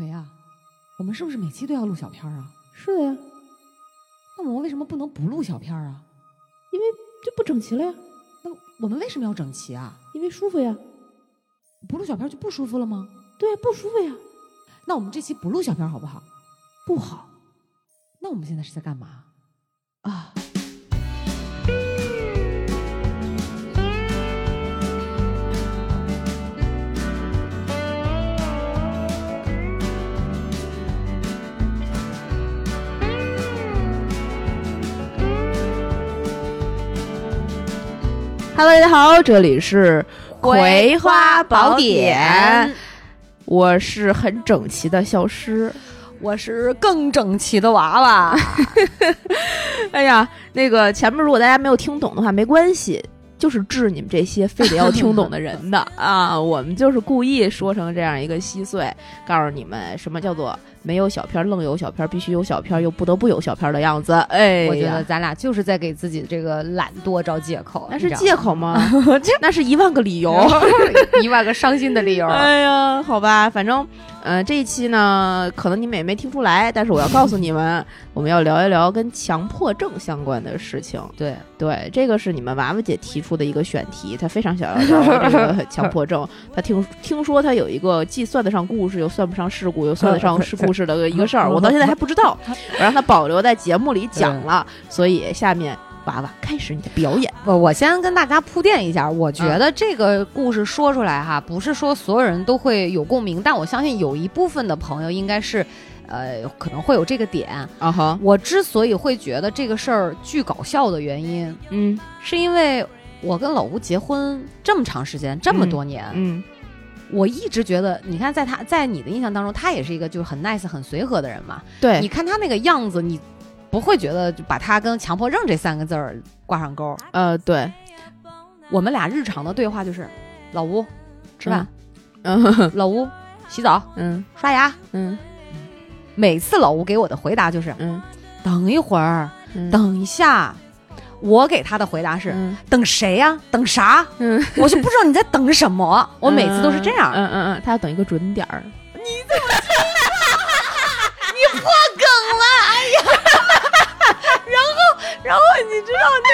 葵啊，我们是不是每期都要录小片儿啊？是的呀，那我们为什么不能不录小片儿啊？因为就不整齐了呀，那我们为什么要整齐啊？因为舒服呀。不录小片儿就不舒服了吗？对呀，不舒服呀，那我们这期不录小片儿好不好？不好那我们现在是在干嘛？Hello，大家好，这里是《葵花宝典典》，我是很整齐的消失。我是更整齐的娃娃。哎呀，那个前面如果大家没有听懂的话，没关系，就是治你们这些非得要听懂的人的 啊。我们就是故意说成这样一个稀碎，告诉你们什么叫做没有小片愣有小片，必须有小片又不得不有小片的样子。哎，我觉得咱俩就是在给自己这个懒惰找借口，那是借口吗？那是一万个理由。一万个伤心的理由。哎呀，好吧，反正，呃，这一期呢，可能你们也没听出来，但是我要告诉你们，我们要聊一聊跟强迫症相关的事情。对，对，这个是你们娃娃姐提出的一个选题，她非常想要聊这个强迫症。她听听说她有一个既算得上故事，又算不上事故，又算得上事故事的一个事儿，我到现在还不知道，我让他保留在节目里讲了。所以下面娃娃开始你的表演。我我先跟大家铺垫一下，我觉得这个故事说出来哈，不是说所有人都会有共鸣，但我相信有一部分的朋友应该是，呃，可能会有这个点。啊哈，我之所以会觉得这个事儿巨搞笑的原因，嗯是因为我跟老吴结婚这么长时间，这么多年，嗯我一直觉得，你看，在他在你的印象当中，他也是一个就是很 nice、很随和的人嘛。对。你看他那个样子，你不会觉得就把他跟强迫症这三个字儿挂上钩。呃，对，我们俩日常的对话就是，老吴吃饭，嗯。老吴洗澡、嗯。刷牙。嗯。每次老吴给我的回答就是嗯，等一会儿，嗯。等一下。我给他的回答是、嗯等谁呀、等啥？嗯，我就不知道你在等什么。我每次都是这样。嗯嗯嗯，他要等一个准点儿。你怎么？你破梗了！哎呀，然后然后你知道那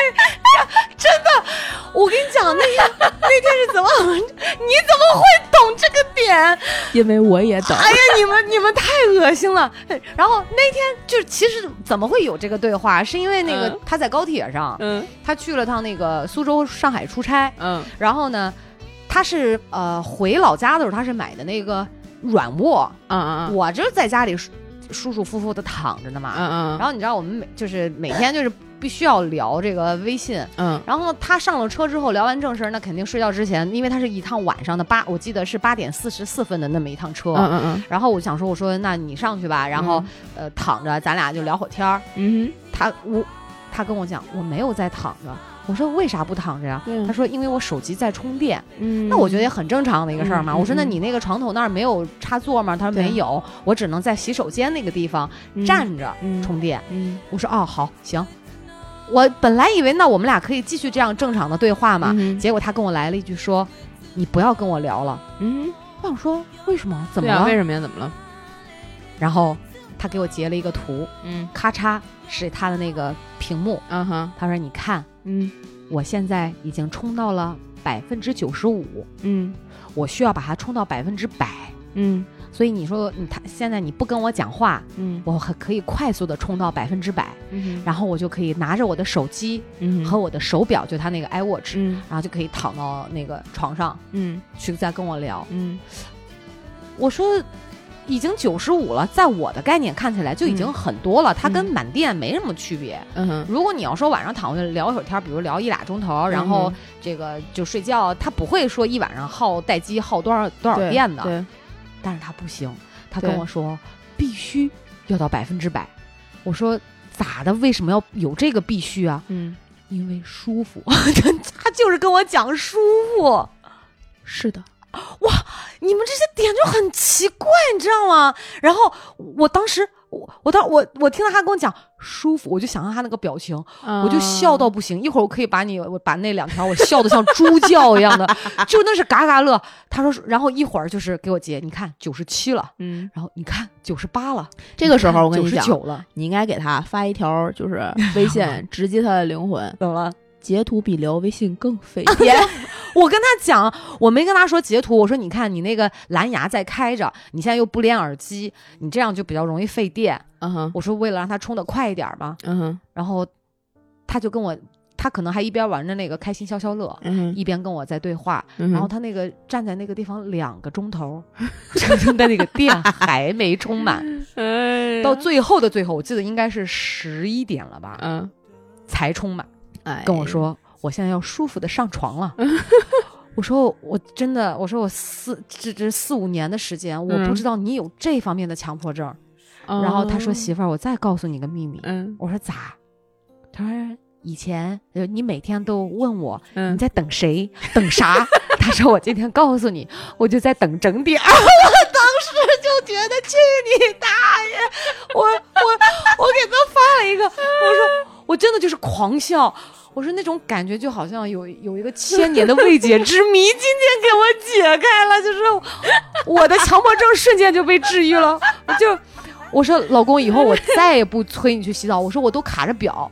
真的，我跟你讲，那天那天是怎么？你怎么会懂这个点？因为我也懂。哎呀，你们你们太恶心了。然后那天就其实怎么会有这个对话？是因为那个嗯他在高铁上，嗯他去了趟那个苏州、上海出差，嗯然后呢，他是呃回老家的时候，他是买的那个软卧，嗯嗯我就是在家里舒舒舒服服的躺着呢嘛。嗯嗯，然后你知道我们每就是每天就是必须要聊这个微信，嗯然后他上了车之后聊完正事儿，那肯定睡觉之前，因为他是一趟晚上的八，我记得是八点四十四分的那么一趟车。嗯嗯然后我想说，我说那你上去吧，然后、呃躺着，咱俩就聊会儿天儿。嗯他我他跟我讲，我没有在躺着。我说为啥不躺着呀？嗯他说因为我手机在充电。嗯，那我觉得也很正常的一个事儿嘛。我说那嗯你那个床头那儿没有插座吗？他说没有，我只能在洗手间那个地方站着嗯充电。嗯我说哦好行，我本来以为那我们俩可以继续这样正常的对话嘛，嗯结果他跟我来了一句说，你不要跟我聊了。嗯，我想说为什么？怎么了？为什么呀？怎么了？然后他给我截了一个图，嗯咔嚓是他的那个屏幕，嗯哼他说你看嗯。我现在已经充到了百分之九十五，嗯。我需要把它充到百分之百。嗯。所以你说你他现在你不跟我讲话，嗯。我很可以快速的充到百分之百，嗯然后我就可以拿着我的手机嗯和我的手表，就他那个 iWatch，、嗯。然后就可以躺到那个床上嗯。去再跟我聊。嗯。我说已经九十五了，在我的概念看起来就已经很多了，它跟满电没什么区别。嗯哼如果你要说晚上躺下聊一会儿天，比如聊一俩钟头，然后这个就睡觉，他不会说一晚上耗待机耗多少多少电的。对，但是他不行，他跟我说必须要到百分之百。我说咋的？为什么要有这个必须啊？嗯因为舒服，他就是跟我讲舒服。是的，你你们这些点就很奇怪，你知道吗？然后我当时，我我当我我听到他跟我讲舒服，我就想象他那个表情，我就笑到不行。一会儿我可以把你我把那两条我笑得像猪叫一样的，就那是嘎嘎乐。他说，然后一会儿就是给我截，你看九十七了，嗯，然后你看九十八了，这个时候我跟你讲，十九了，你应该给他发一条就是微信 直击他的灵魂，怎么了？截图比聊微信更费电。我跟他讲，我没跟他说截图，我说你看你那个蓝牙在开着，你现在又不连耳机，你这样就比较容易费电。嗯哼，我说为了让他充的快一点嘛，嗯哼，然后他就跟我，他可能还一边玩着那个开心消消乐，一边跟我在对话。嗯然后他那个站在那个地方两个钟头，真 的那个电还没充满，哎到最后的最后，我记得应该是十一点了吧，嗯，才充满。哎，跟我说我现在要舒服的上床了。我说我真的，我说我四这这四五年的时间，我不嗯知道你有这方面的强迫症。哦，然后他说媳妇儿，我再告诉你个秘密。嗯我说咋？他说以前呃你每天都问我你嗯，在等谁等啥，他说我今天告诉你，我就在等整点儿。我当时就觉得去你大爷！我我我给他发了一个，我说我真的就是狂笑。我说那种感觉就好像有有一个千年的未解之谜，今天给我解开了，就是我的强迫症瞬间就被治愈了。我就我说老公，以后我再也不催你去洗澡。我说我都卡着表，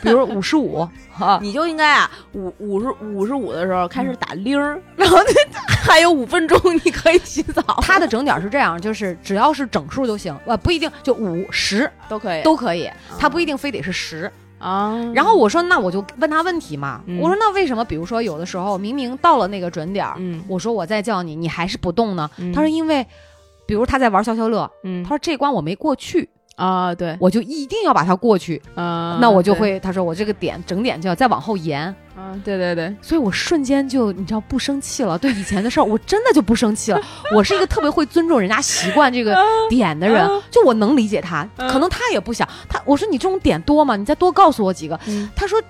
比如五十五啊，你就应该啊，五五十五十五的时候开始打铃儿，然后还有五分钟你可以洗澡，他的整点是这样，就是只要是整数就行，呃，不一定就五十都可以都可以，他不一定非得是十。啊。然后我说那我就问他问题嘛，嗯我说那为什么比如说有的时候明明到了那个准点儿，嗯我说我再叫你，你还是不动呢？嗯他说因为，比如他在玩消消乐，嗯他说这关我没过去，啊，对，我就一定要把它过去，啊，那我就，会他说我这个点整点就要再往后延，啊，对对对，所以我瞬间就你知道不生气了，对以前的事儿我真的就不生气了。我是一个特别会尊重人家习惯这个点的人啊，就我能理解他，嗯可能他也不想他。我说你这种点多吗？你再多告诉我几个。嗯，他说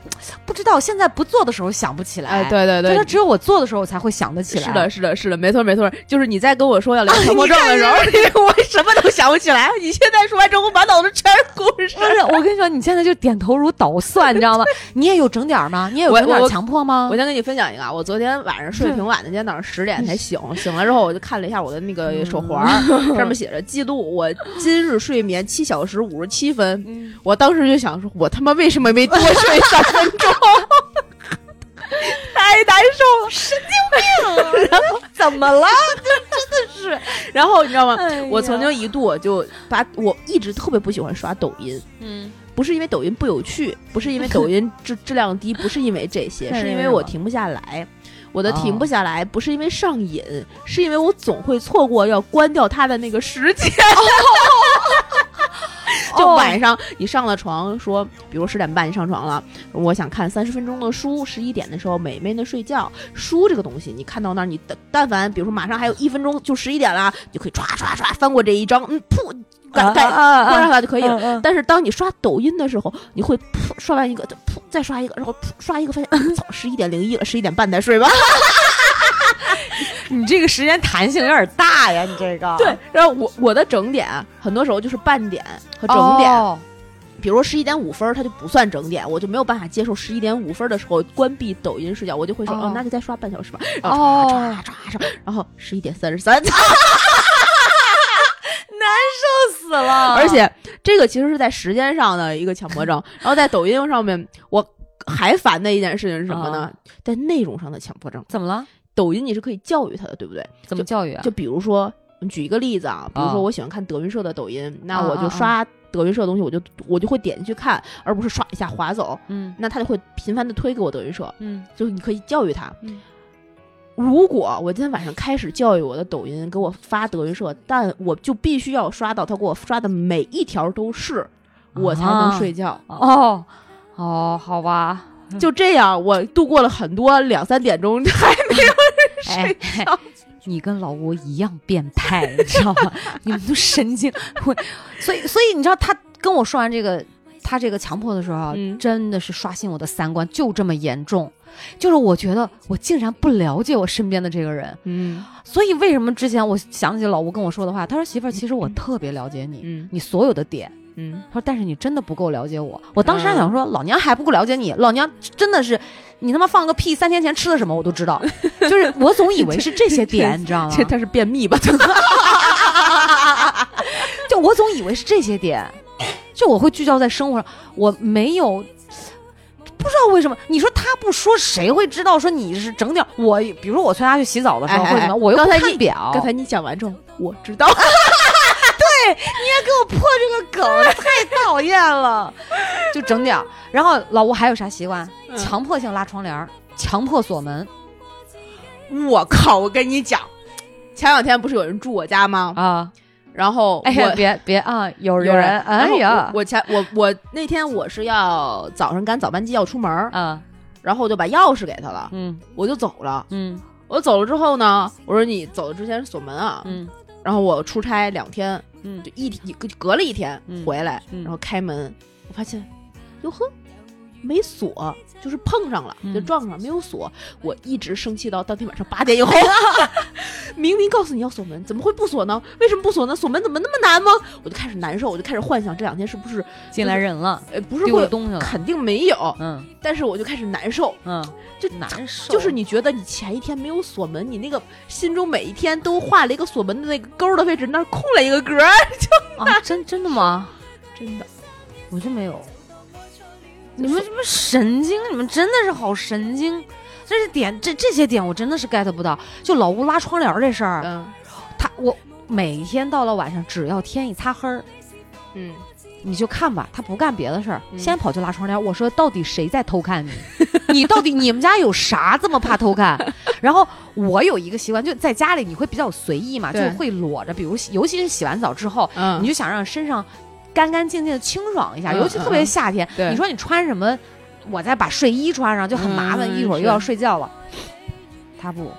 不知道，现在不做的时候想不起来。哎，对对对他说，只有我做的时候才会想得起来。是的，，是的，是的，没错没错，就是你在跟我说要聊强迫症的时候，我 什么都想不起来。你现在说完之后，我满脑子全是故事。不是我跟你说，你现在就点头如捣蒜，你知道吗？你也有整点儿吗？你也有整点强迫吗我？先跟你分享一个啊，我昨天晚上睡挺晚的，今天早上十点才醒，醒了之后我就看了一下我的那个手环儿，上面写着记录我今日睡眠七小时五十七分。嗯我当时就想说，我他妈为什么没多睡三分钟？太难受了，神经病！然后怎么了？这 真的是，然后你知道吗？哎我曾经一度我就把我一直特别不喜欢刷抖音，嗯，不是因为抖音不有趣，不是因为抖音质质量低，不是因为这些，是因为我停不下来。我的停哦不下来，不是因为上瘾，是因为我总会错过要关掉它的那个时间。就哦晚上你上了床，说，比如十点半你上床了，我想看三十分钟的书，十一点的时候美美的睡觉。书这个东西，你看到那儿，你但但凡比如说马上还有一分钟就十一点了，你就可以唰唰唰翻过这一章，嗯，噗，盖盖啊关上它就可以了。了。但是当你刷抖音的时候，你会噗刷完一个，噗再刷一个，然后噗刷一个，发现嗯操，十一点零一了，十一点半再睡吧。你这个时间弹性有点大呀，你这个。对，然后我我的整点很多时候就是半点和整点，哦。比如十一点五分它就不算整点，我就没有办法接受十一点五分的时候关闭抖音睡觉，我就会说哦。哦，那就再刷半小时吧，然后刷刷刷，然后十一点三十三，难受死了。而且这个其实是在时间上的一个强迫症，然后在抖音上面我还烦的一件事情是什么呢？在内容上的强迫症。怎么了？抖音你是可以教育他的，对不对？怎么教育啊？就比如说，举一个例子啊，比如啊说我喜欢看德云社的抖音，那啊我就刷德云社的东西，我就我就会点进去看，而不是刷一下划走。嗯那他就会频繁的推给我德云社，嗯就是你可以教育他。嗯如果我今天晚上开始教育我的抖音，给我发德云社，但我就必须要刷到他给我刷的每一条都是，我才能啊睡觉。哦哦，好吧，就这样，我度过了很多两三点钟还没有哎，你跟老吴一样变态，你知道吗？你们都神经。我 所以所以你知道他跟我说完这个他这个强迫的时候啊，嗯真的是刷新我的三观，就这么严重。就是我觉得我竟然不了解我身边的这个人，嗯所以为什么之前我想起老吴跟我说的话，他说媳妇儿，其实我特别了解你，嗯你所有的点。嗯他说：“但是你真的不够了解我。”我当时还想说：“老娘还不够了解你，老娘真的是，你他妈放个屁，三天前吃的什么我都知道。”就是我总以为是这些点，你知道吗？这他是便秘吧？就我总以为是这些点，就我会聚焦在生活上，我没有。不知道为什么，你说他不说，谁会知道？说你是整点我，比如说我催他去洗澡的时候，哎哎或者怎么，我又不看表。刚才你讲完之后，我知道。给我破这个梗，太讨厌了，就整点儿。然后老吴还有啥习惯？嗯强迫性拉窗帘，强迫锁门我靠！我跟你讲，前两天不是有人住我家吗？啊！然后哎呀，我别别啊！有人有人，哎呀，我我前我我那天我是要早上赶早班机要出门儿，啊，然后我就把钥匙给他了，嗯我就走了。嗯我走了之后呢，我说你走了之前锁门啊。嗯然后我出差两天，嗯。就一天隔了一天嗯。回来，嗯。然后开门，我发现，哟呵，没锁，就是碰上了，嗯就撞上没有锁。我一直生气到当天晚上八点以后，明明告诉你要锁门，怎么会不锁呢？为什么不锁呢？锁门怎么那么难吗？我就开始难受，我就开始幻想这两天是不是进来人了，呃不是会丢东西了，肯定没有，嗯但是我就开始难受，嗯，就难受，就是你觉得你前一天没有锁门，你那个心中每一天都画了一个锁门的那个勾的位置，那儿空了一个格儿，啊，真真的吗？真的。我就没有。你们什么神经？你们真的是好神经！这是点，这这些点我真的是 get 不到。就老吴拉窗帘这事儿，嗯他我每天到了晚上，只要天一擦黑儿，嗯，你就看吧，他不干别的事儿，嗯先跑去拉窗帘。我说到底谁在偷看你？你到底你们家有啥这么怕偷看？然后我有一个习惯，就在家里你会比较随意嘛，就会裸着，比如尤其是洗完澡之后，嗯你就想让身上干干净净的清爽一下，嗯尤其特别嗯夏天，对你说你穿什么，我再把睡衣穿上就很麻烦，嗯一会儿又要睡觉了。他不，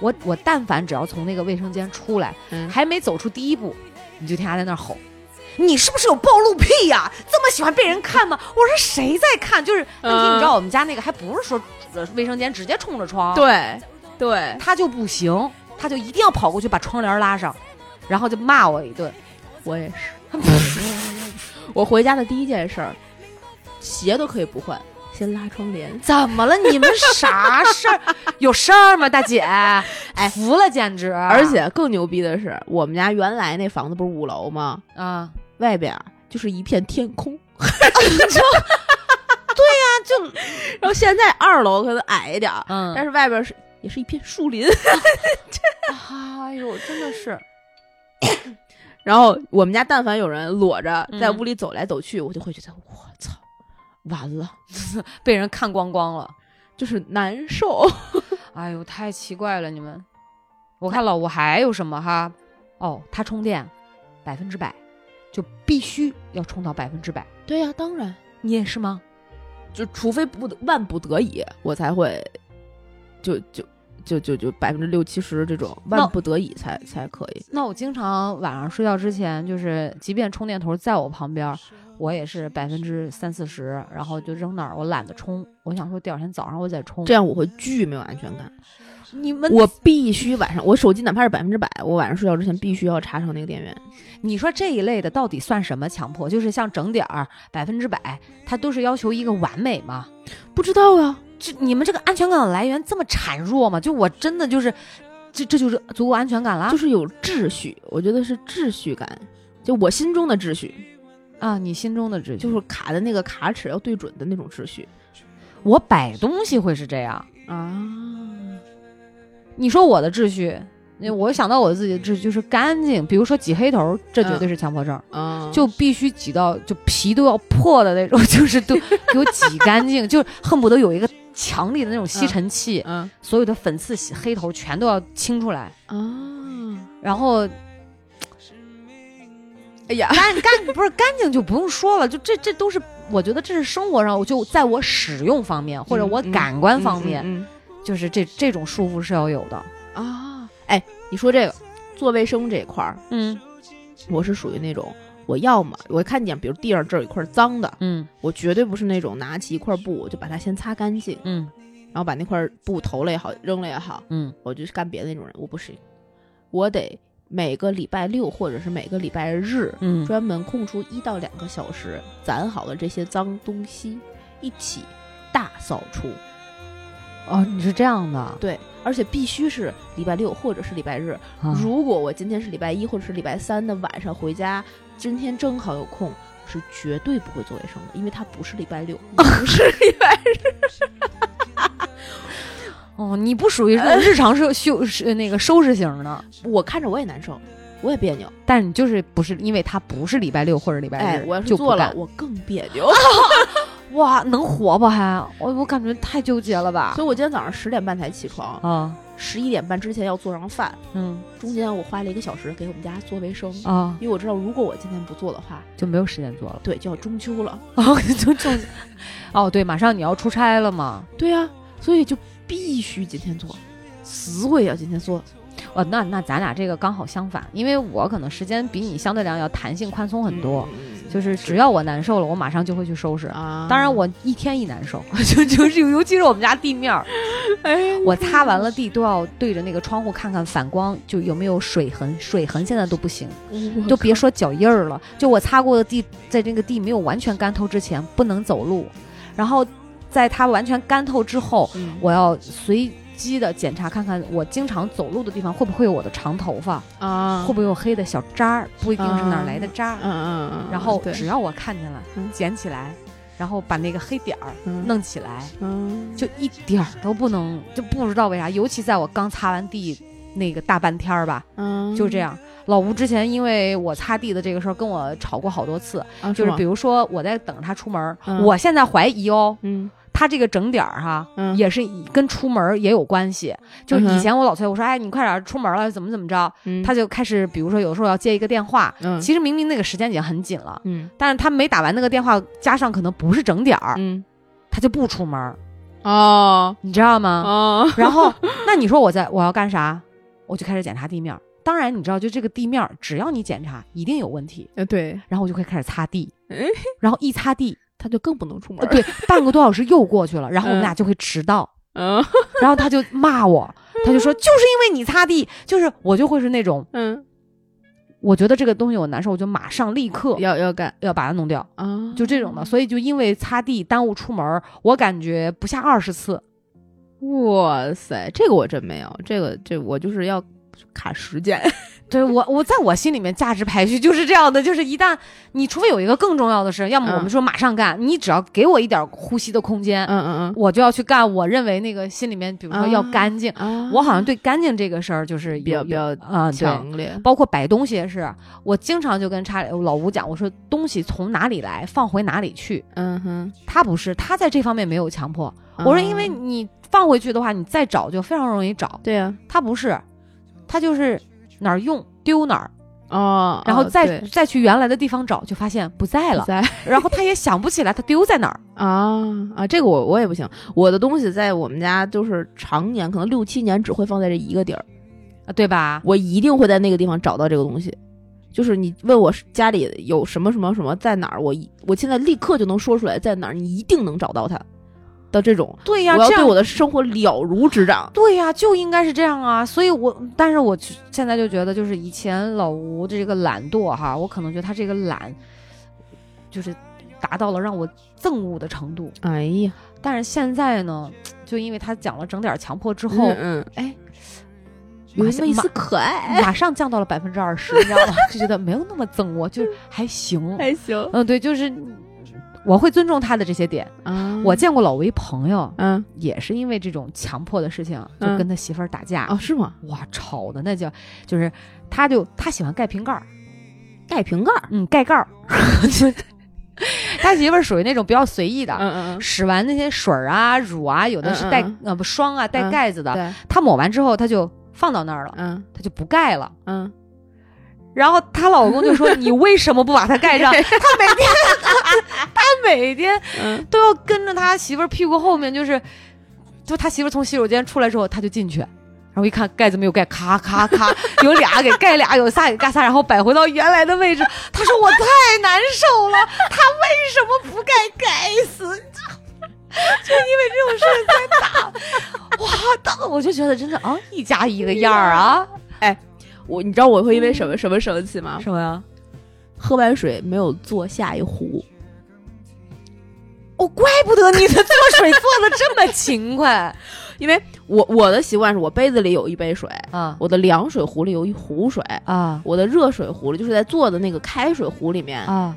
我我但凡只要从那个卫生间出来，嗯还没走出第一步，你就听他在那儿吼。你是不是有暴露癖呀、这么喜欢被人看吗？我说谁在看？就是问题，你知道我们家那个还不是说呃卫生间直接冲着窗，对对，他就不行，他就一定要跑过去把窗帘拉上，然后就骂我一顿。我也是。我回家的第一件事儿，鞋都可以不换，先拉窗帘。怎么了？你们啥事儿？有事儿吗，大姐？哎，服了，简直！而且更牛逼的是，我们家原来那房子不是五楼吗？啊，外边啊就是一片天空。对呀就然后现在二楼可能矮一点，嗯，但是外边是也是一片树林。哎呦，真的是，然后我们家但凡有人裸着嗯在屋里走来走去，我就会觉得我操，完了，被人看光光了。就是难受。哎呦，太奇怪了，你们。我看老吴还有什么哈？哦，他充电百分之百，就必须要充到百分之百。对呀、当然，你也是吗？就除非不得万不得已，我才会就就就就就百分之六七十这种万不得已才才可以。那我经常晚上睡觉之前，就是即便充电头在我旁边，我也是百分之三四十，然后就扔那儿，我懒得充。我想说第二天早上我再充。这样我会巨没有安全感。你们我必须晚上，我手机哪怕是百分之百，我晚上睡觉之前必须要插上那个电源。你说这一类的到底算什么强迫？就是像整点儿、百分之百，它都是要求一个完美吗？不知道啊，这你们这个安全感的来源这么孱弱吗？就我真的就是，这这就是足够安全感了。就是有秩序，我觉得是秩序感，就我心中的秩序，啊，你心中的秩序，就是卡的那个卡尺要对准的那种秩序我摆东西会是这样。啊。你说我的秩序，那我想到我自己的秩序就是干净，比如说挤黑头，这绝对是强迫症，啊，就必须挤到就皮都要破的那种，就是都给我挤干净，就恨不得有一个强力的那种吸尘器，嗯所有的粉刺、黑头全都要清出来，啊，然后哎呀，干干 不是干净就不用说了，就这这都是我觉得这是生活上，我就在我使用方面或者我感官方面，嗯就是这这种束缚是要有的。嗯啊，哎，你说这个做卫生这一块儿，嗯。我是属于那种，我要么我看见比如地上这儿有一块脏的，嗯。我绝对不是那种拿起一块布我就把它先擦干净，嗯。然后把那块布投了也好，扔了也好，嗯。我就是干别的那种人，我不行，我得每个礼拜六或者是每个礼拜日，嗯。专门空出一到两个小时，攒好了这些脏东西，一起大扫除。哦，你是这样的，对，而且必须是礼拜六或者是礼拜日。啊。如果我今天是礼拜一或者是礼拜三的晚上回家，今天正好有空，是绝对不会做卫生的，因为它不是礼拜六，不是礼拜日哦，你不属于这种日常收修是那个收拾型的，我看着我也难受，我也别扭。但是你就是不是因为它不是礼拜六或者礼拜哎日，，我要是做了，干。我更别扭。哇，能活不还？我我感觉太纠结了吧所？以我今天早上十点半才起床，啊，十一点半之前要做上饭，嗯中间我花了一个小时给我们家做卫生，啊，因为我知道如果我今天不做的话，就没有时间做了。对，就要中秋了。哦，就就哦，对，马上你要出差了嘛？对呀、所以就必须今天做，死我也要今天做。哦，那那咱俩这个刚好相反，因为我可能时间比你相对来讲要弹性宽松很多，嗯就是只要我难受了，我马上就会去收拾。啊，当然，我一天一难受，就就是尤其是我们家地面儿，哎，我擦完了地都要对着那个窗户看看反光，就有没有水痕，水痕现在都不行，我就别说脚印儿了，就我擦过的地，在这个地没有完全干透之前不能走路，然后在它完全干透之后，嗯我要随机的检查看看我经常走路的地方会不会有我的长头发，啊，会不会有黑的小渣儿，不一定是哪儿来的渣儿。嗯嗯嗯，然后只要我看见了嗯，捡起来，然后把那个黑点儿嗯。弄起来，嗯。就一点儿都不能，就不知道为啥，尤其在我刚擦完地那个大半天儿吧，嗯。就这样。老吴之前因为我擦地的这个事儿跟我吵过好多次，啊，就是比如说我在等着他出门我现在怀疑哦，嗯他这个整点儿哈，嗯。也是跟出门儿也有关系。就嗯哼。以前我老催我说，哎，你快点儿出门了，怎么怎么着，嗯。他就开始，比如说有时候要接一个电话，嗯。其实明明那个时间已经很紧了，嗯。但是他没打完那个电话，加上可能不是整点儿，嗯。他就不出门儿，哦。你知道吗？哦。然后，那你说我在我要干啥？我就开始检查地面儿。当然，你知道，就这个地面儿，只要你检查，一定有问题。呃对，然后我就会开始擦地。哎，然后一擦地，他就更不能出门呃，对，半个多小时又过去了，然后我们嗯俩就会迟到，嗯 然后他就骂我，他就说就是因为你擦地，就是我就会是那种，嗯，我觉得这个东西我难受，我就马上立刻要要干要把它弄掉，啊，就这种的。所以就因为擦地耽误出门，我感觉不下二十次。哇塞，这个我真没有，这个这我就是要卡时间，对我，我在我心里面价值排序就是这样的，就是一旦你除非有一个更重要的事，要么我们嗯说马上干，你只要给我一点呼吸的空间，嗯嗯嗯我就要去干。我认为那个心里面，比如说要啊干净，我好像对干净这个事儿就是比较比较啊、对。强烈，包括摆东西也是，我经常就跟查老吴讲，我说东西从哪里来，放回哪里去。嗯哼，他不是，他在这方面没有强迫。我说，因为啊你放回去的话，你再找就非常容易找。对呀，他不是，他就是哪儿用丢哪儿，哦，然后再、哦再去原来的地方找，就发现不在了，在然后他也想不起来他丢在哪儿。啊啊，这个我我也不行，我的东西在我们家就是常年，可能六七年只会放在这一个地儿，啊，对吧？我一定会在那个地方找到这个东西。就是你问我家里有什么什么什么在哪儿，我一我现在立刻就能说出来在哪儿，你一定能找到它的这种。对呀，我要对我的生活了如指掌。对呀，就应该是这样啊。所以我，但是我现在就觉得，就是以前老吴的这个懒惰哈，我可能觉得他这个懒，就是达到了让我憎恶的程度。哎呀，但是现在呢，就因为他讲了整点强迫之后，嗯嗯，哎，有那么一丝可爱，马上降到了百分之二十，你知道吗？就觉得没有那么憎我，就是还行。还行嗯，对，就是我会尊重他的这些点。啊。我见过老吴一朋友，嗯。也是因为这种强迫的事情，就嗯。跟他媳妇儿打架。哦是吗？哇，吵的那叫，就是他就他喜欢盖瓶盖儿，盖瓶盖儿，嗯，盖盖儿。就 他媳妇儿属于那种比较随意的，嗯嗯使完那些水儿啊、乳啊，有的是带、嗯。呃不霜啊带嗯盖子的，对，他抹完之后他就放到那儿了，嗯。他就不盖了。嗯，然后她老公就说：“ 你为什么不把它盖上？”他每天，他每天嗯都要跟着他媳妇儿屁股后面，就是，就他媳妇儿从洗手间出来之后，他就进去，然后一看盖子没有盖，咔咔咔，有俩给盖俩，有仨给盖仨，然后摆回到原来的位置。他说我太难受了，他为什么不盖？该死！就因为这种事儿在打，哇，当我就觉得真的啊，一家一个样儿啊，我你知道我会因为什么什么生气吗？什么呀？喝完水没有做下一壶，哦，怪不得你的做水做的这么勤快 因为我我的习惯是我杯子里有一杯水，啊我的凉水壶里有一壶水，啊我的热水壶里就是在做的那个开水壶里面，啊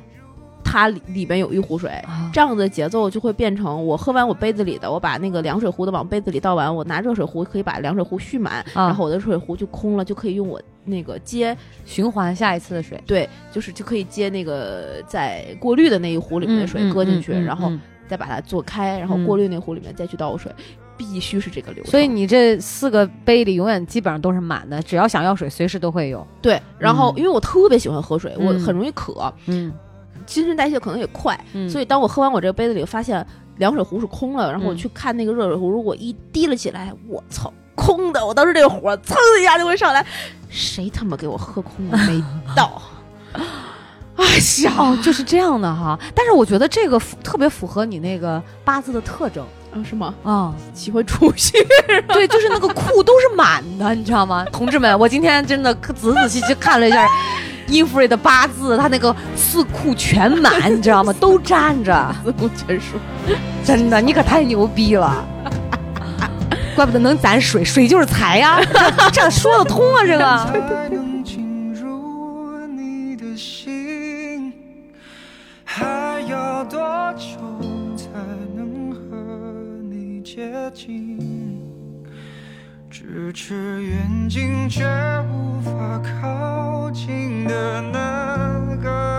它里里边有一壶水。啊！这样的节奏就会变成，我喝完我杯子里的，我把那个凉水壶的往杯子里倒完，我拿热水壶可以把凉水壶蓄满，啊然后我的热水壶就空了，就可以用我那个接循环下一次的水对，就是就可以接那个在过滤的那一壶里面的水搁进去，然后嗯再把它做开，然后嗯过滤那壶里面再去倒水，必须是这个流程。所以你这四个杯里永远基本上都是满的，只要想要水，随时都会有。对，然后嗯因为我特别喜欢喝水，我嗯很容易渴，嗯新陈代谢可能也快，嗯所以当我喝完我这个杯子里，发现凉水壶是空了，然后我嗯去看那个热水壶，如果一滴了起来，我操，空的！我当时这个火噌一下就会上来，谁他妈给我喝空了没倒？哎呀，哦，就是这样的哈。但是我觉得这个符特别符合你那个八字的特征啊是吗？啊。喜欢储蓄，对，就是那个库都是满的，你知道吗？同志们，我今天真的仔仔细细看了一下伊芙瑞的八字，他那个四库全满，你知道吗？都占着，四库全书。真的，你可太牛逼了。怪不得能攒水，水就是财呀、这 这说得通啊，这个。才能进入你的心，还要多久才能和你接近？咫尺远近却无法靠近的那个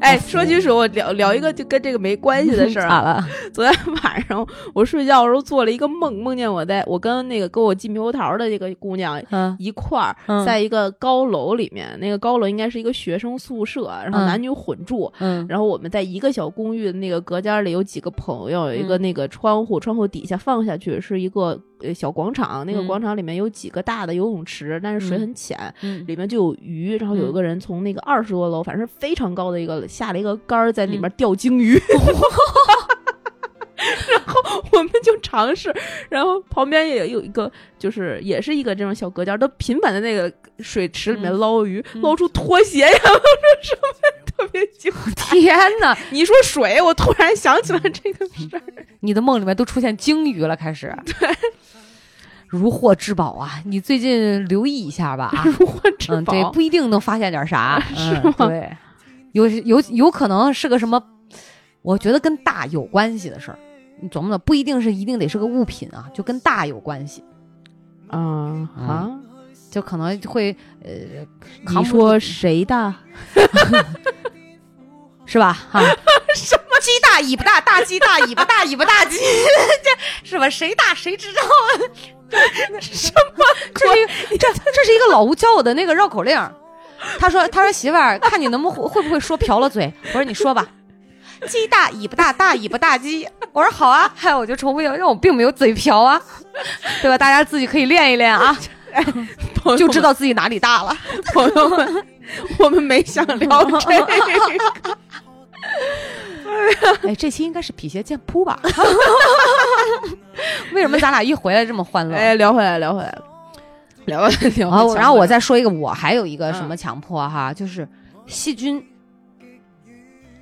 哎，说起水，我聊聊一个就跟这个没关系的 事儿啊。咋了？昨天晚上我睡觉的时候做了一个梦，梦见我在我跟那个给我寄猕猴桃的这个姑娘嗯一块儿嗯在一个高楼里面，那个高楼应该是一个学生宿舍，然后嗯男女混住。嗯然后我们在一个小公寓的那个隔间里有几个朋友，有一个嗯那个窗户，窗户底下放下去是一个呃小广场，那个嗯。广场里面有几个大的游泳池，但是水嗯很浅，嗯里。面就有鱼，然后有一嗯。个人从那个二十多楼，反正是非常高的一个下了一个杆儿，在里嗯。面钓鲸鱼。然后我们就尝试，然后旁边也有一个，就是也是一个这种小隔间，都频繁的那个水池里面嗯。捞鱼，嗯。捞出拖鞋呀，我说什么特别精彩。天哪！你说水，我突然想起了这个事儿。你的梦里面都出现鲸鱼了，开始。对，如获至宝啊！你最近留意一下吧啊！如获至嗯，宝，对，不一定能发现点啥，是嗯吗对，有有有可能是个什么，我觉得跟大有关系的事儿。你琢磨的不一定是一定得是个物品啊，就跟大有关系，啊啊！就可能会呃，你说谁的？是吧？哈，什么鸡大尾巴大，大鸡大尾巴大，尾巴大鸡，这是吧？谁大谁知道啊？什么？这是一个这这是一个老吴教我的那个绕口令。他说：“他说媳妇儿，看你能不能会不会说瓢了嘴。”我说：“你说吧。”鸡大尾巴大，大尾巴大鸡。我说好啊，嗨，我就重复一遍，因为我并没有嘴瓢啊，对吧？大家自己可以练一练啊，就知道自己哪里大了。朋友们，我们没想聊这个。哎，这期应该是辟邪剑谱吧？为什么咱俩一回来这么欢乐？哎，聊回来，聊回来，聊回来，聊回来。然后，然后我再说一个，我还有一个什嗯么强迫哈，就是细菌，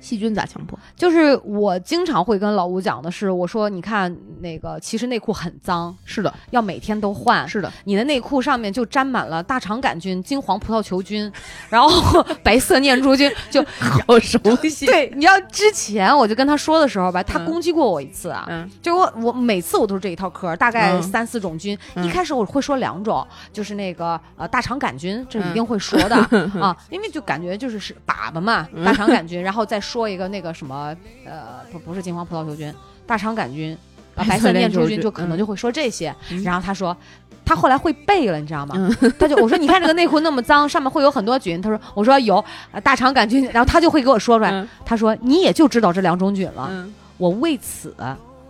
细菌咋强迫？就是我经常会跟老吴讲的是，我说你看那个，其实内裤很脏，是的，要每天都换。是的，你的内裤上面就沾满了大肠杆菌、金黄葡萄球菌，然后白色念珠菌，就好熟悉。对。你知道之前我就跟他说的时候吧，他嗯攻击过我一次啊，嗯就我我每次我都是这一套嗑，大概嗯三四种菌。嗯一开始我会说两种，就是那个呃大肠杆菌，这嗯一定会说的、啊，因为就感觉就是是粑粑嘛，嗯大肠杆菌，然后再说一个那个什么呃不不是金黄葡萄球菌，大肠杆菌。啊，白色念珠菌就可能就会说这些，嗯然后他说，他后来会背了，你知道吗？嗯他就我说你看这个内裤那么脏，上面会有很多菌。他说我说有呃大肠杆菌，然后他就会给我说出来。嗯他说你也就知道这两种菌了。嗯，我为此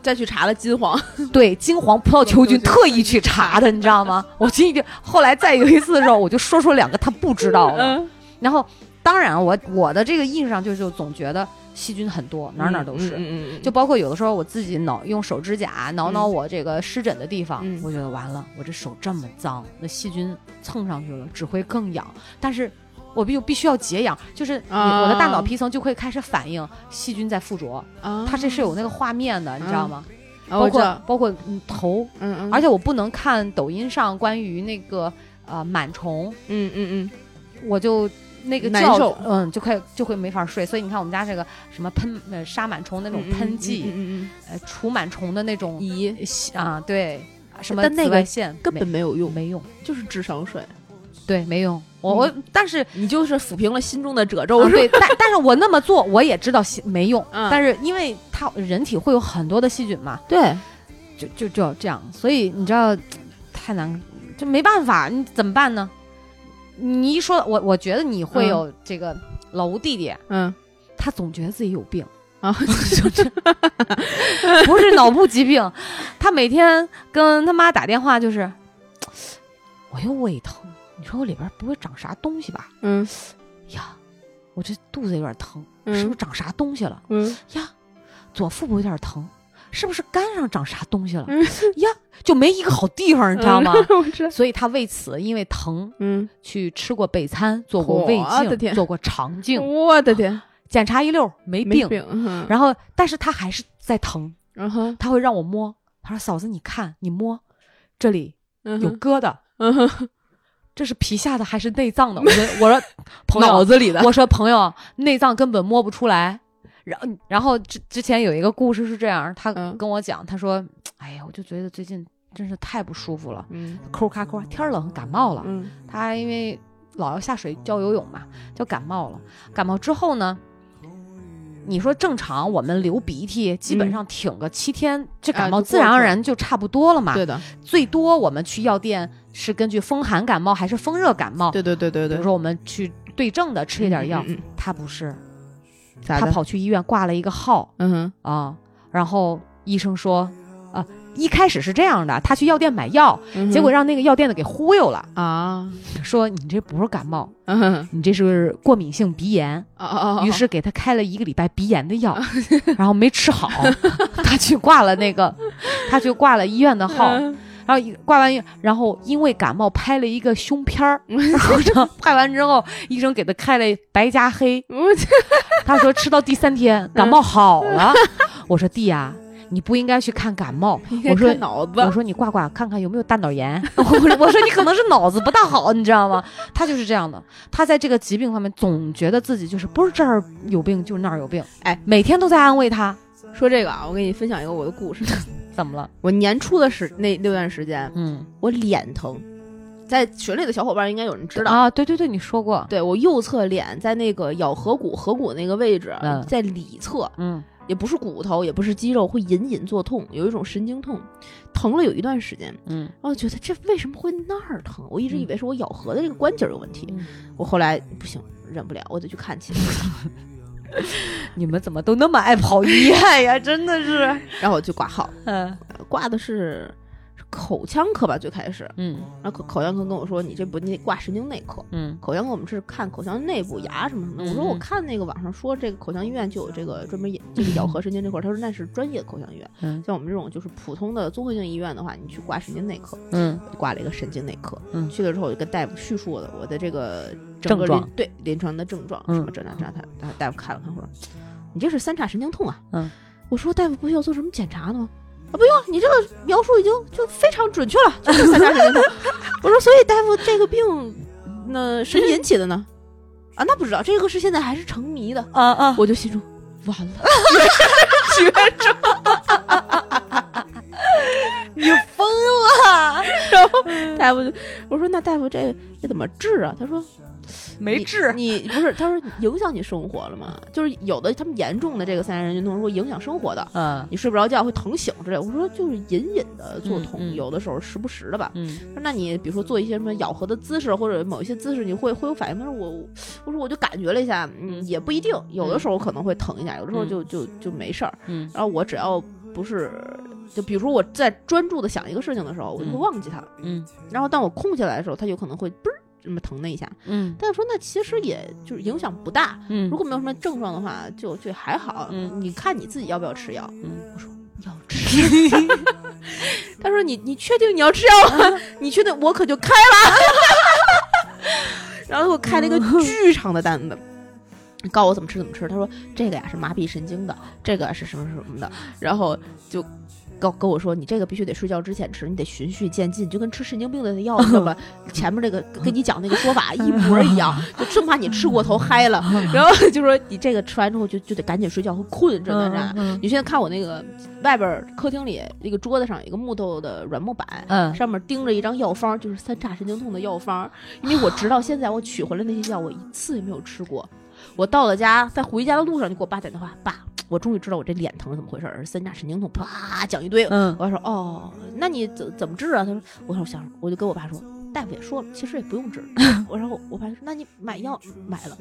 再去查了金黄，对金黄葡萄球菌特意去查的，你知道吗？我进去后来再有一次的时候，我就说出两个他不知道的。嗯，然后当然我我的这个意识上就是总觉得细菌很多，哪儿哪儿都是。就包括有的时候我自己挠用手指甲挠挠我这个湿疹的地方，嗯。我觉得完了，我这手这么脏，那细菌蹭上去了，只会更痒。但是我必必须要解痒，就是我的大脑皮层就会开始反应细菌在附着，啊。它这是有那个画面的，你知道吗？啊。包括包括嗯头，嗯嗯，而且我不能看抖音上关于那个呃螨虫，嗯嗯嗯。我就。那个难受嗯，就快就会没法睡，所以你看我们家这个什么喷呃杀螨虫那嗯，种喷剂，嗯呃除螨虫的那种嗯，咦，啊，对，什么紫外线根本没有用，没用，就是智商税，对，没用。我我但是你就是抚平了心中的褶皱，啊，对，但但是我那么做，我也知道没用，嗯。但是因为它人体会有很多的细菌嘛，对，就就就这样，所以你知道太难，就没办法，你怎么办呢？你一说，我我觉得你会有这个老吴弟弟，嗯他总觉得自己有病。啊，不是脑部疾病，他每天跟他妈打电话就是，我又胃疼，你说我里边不会长啥东西吧？嗯呀，我这肚子有点疼，嗯是不是长啥东西了？嗯呀，左腹部有点疼，是不是肝上长啥东西了？嗯 呀，就没一个好地方，你知道吗？所以他为此因为疼嗯，去吃过北餐，做过胃镜，做过肠镜，我的天，检查一溜没病，没病，嗯然后但是他还是在疼。他会让我摸，他说：“嫂子，你看，你摸，这里嗯有疙瘩，这是皮下的还是内脏的？”我说：“我说朋友，脑子里的，我说朋友，内脏根本摸不出来。”然后，然后之之前有一个故事是这样，他嗯跟我讲，他说：“哎呀，我就觉得最近真是太不舒服了，嗯抠咔抠，天儿冷感冒了。嗯他因为老要下水教游泳嘛，就感冒了。感冒之后呢，你说正常我们流鼻涕，基本上挺个七天，这感冒自然而然就差不多了嘛。对的，最多我们去药店是根据风寒感冒还是风热感冒，对对对对对，比如说我们去对症的吃一点药。嗯，嗯他不是？他跑去医院挂了一个号。嗯哼，啊，然后医生说，啊，一开始是这样的，他去药店买药，嗯结果让那个药店的给忽悠了，啊，说你这不是感冒，嗯，你这是过敏性鼻炎。于是给他开了一个礼拜鼻炎的药，然后没吃好，他去挂了那个，他去挂了医院的号，嗯然后一挂完，然后因为感冒拍了一个胸片儿，然后拍完之后，医生给他开了白加黑，他说吃到第三天感冒好了，我说弟呀、你不应该去看感冒，我说脑子，我说你挂挂看看有没有大脑炎，我说我说你可能是脑子不大好，你知道吗？他就是这样的，他在这个疾病方面总觉得自己就是不是这儿有病就是那儿有病，哎，每天都在安慰他，说这个啊，我给你分享一个我的故事。怎么了？我年初的时那那段时间，嗯，我脸疼，在群里的小伙伴应该有人知道。啊，对对对，你说过，对我右侧脸在那个咬合骨颌骨那个位置，嗯在里侧，嗯也不是骨头，也不是肌肉，会隐隐作痛，有一种神经痛，疼了有一段时间。嗯然后觉得这为什么会那儿疼？我一直以为是我咬合的这个关节有问题。嗯我后来不行，忍不了，我得去看去。你们怎么都那么爱跑医院呀？真的是，然后我就挂号，嗯。呃挂的是是口腔科吧，最开始。嗯然后口口腔科跟我说，你这不你得挂神经内科。嗯口腔科我们是看口腔内部牙什么什么的。我说我看那个网上说这个口腔医院就有这个专门 这个咬合神经这块儿，他说那是专业的口腔医院。嗯像我们这种就是普通的综合性医院的话，你去挂神经内科，嗯我就挂了一个神经内科。嗯去了之后我就跟大夫叙述了我的这个整个症状临对临床的症状，嗯什么这那这那他他大夫看了看说。你这是三叉神经痛啊。嗯，我说大夫不需要做什么检查的吗？啊，不用，你这个描述已经就非常准确了，就是三叉神经痛。我说，所以大夫这个病，那谁引起的呢？啊，那不知道，这个是现在还是成谜的。啊啊！我就心中完了，你疯了，然后大夫就我说那大夫这这怎么治啊？他说没治。你不是他说影响你生活了吗？就是有的他们严重的这个三叉神经痛会影响生活的，嗯你睡不着觉会疼醒之类。我说就是隐隐的做痛，有的时候时不时的吧。嗯说那你比如说做一些什么咬合的姿势或者某一些姿势，你会会有反应吗？他说我我说我就感觉了一下，嗯，也不一定，有的时候可能会疼一下，有的时候就就就没事儿。嗯然后我只要不是，就比如说我在专注的想一个事情的时候，我就会嗯忘记它。嗯然后当我空下来的时候，它有可能会嘣儿这么疼那一下。嗯但是说那其实也就是影响不大，嗯如果没有什么症状的话，就就还好。嗯你看你自己要不要吃药？嗯我说要吃。他说你你确定你要吃药吗？你确定我可就开了。然后给我开了一个巨长的单子。告诉我怎么吃怎么吃，他说这个呀是麻痹神经的，这个是什么什么的，然后就跟跟我说你这个必须得睡觉之前吃，你得循序渐进，就跟吃神经病的药，你知道吧？前面那个跟你讲那个说法一模一样，就生怕你吃过头嗨了，然后就说你这个吃完之后就就得赶紧睡觉，会困着呢，这样。嗯你现在看我那个外边客厅里那个桌子上有一个木头的软木板，嗯上面钉着一张药方，就是三叉神经痛的药方。因为我直到现在我取回来那些药，我一次也没有吃过。我到了家，在回家的路上就给我爸打电话，爸，我终于知道我这脸疼是怎么回事儿，三叉神经痛，啪讲一堆。嗯我爸说哦，那你怎怎么治啊？他说，我说我想，我就跟我爸说，大夫也说了，其实也不用治。我然后我爸说，那你买药买了，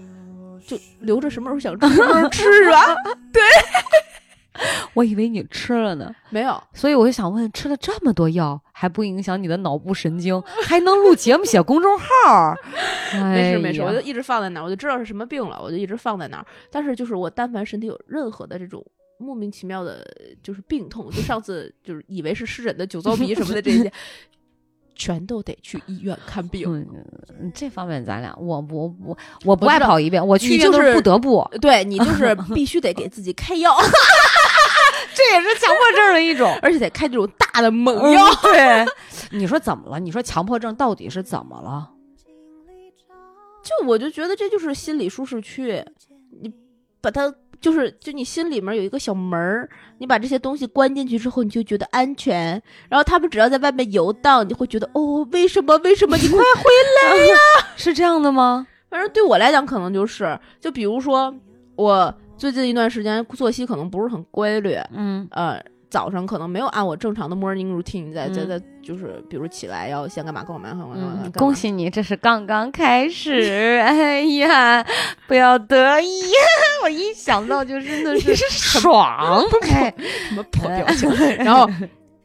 就留着什么时候想吃什么时候吃啊？我以为你吃了呢，没有，所以我就想问，吃了这么多药还不影响你的脑部神经，还能录节目写公众号儿？没事没事，我就一直放在那儿，我就知道是什么病了，我就一直放在那儿。但是就是我但凡身体有任何的这种莫名其妙的，就是病痛，就上次就是以为是湿疹的酒糟鼻什么的这些，全都得去医院看病。嗯，这方面咱俩，我我我我不爱跑一遍，我去医院都是不得不，对你就是 必须得给自己开药，这也是强迫症的一种。而且得开这种大的猛嗯药。对，你说怎么了？你说强迫症到底是怎么了？就我就觉得这就是心理舒适区，你把它就是就你心里面有一个小门儿，你把这些东西关进去之后，你就觉得安全。然后他们只要在外面游荡，你会觉得哦，为什么？为什么？你快回来呀！是这样的吗？反正对我来讲，可能就是，就比如说我最近一段时间作息可能不是很规律，嗯呃，早上可能没有按我正常的 morning routine 在在嗯在，就是比如起来要先干嘛干嘛干嘛干嘛恭喜你，这是刚刚开始。哎呀，不要得意，我一想到就真的是爽。哎，什么破表情，然后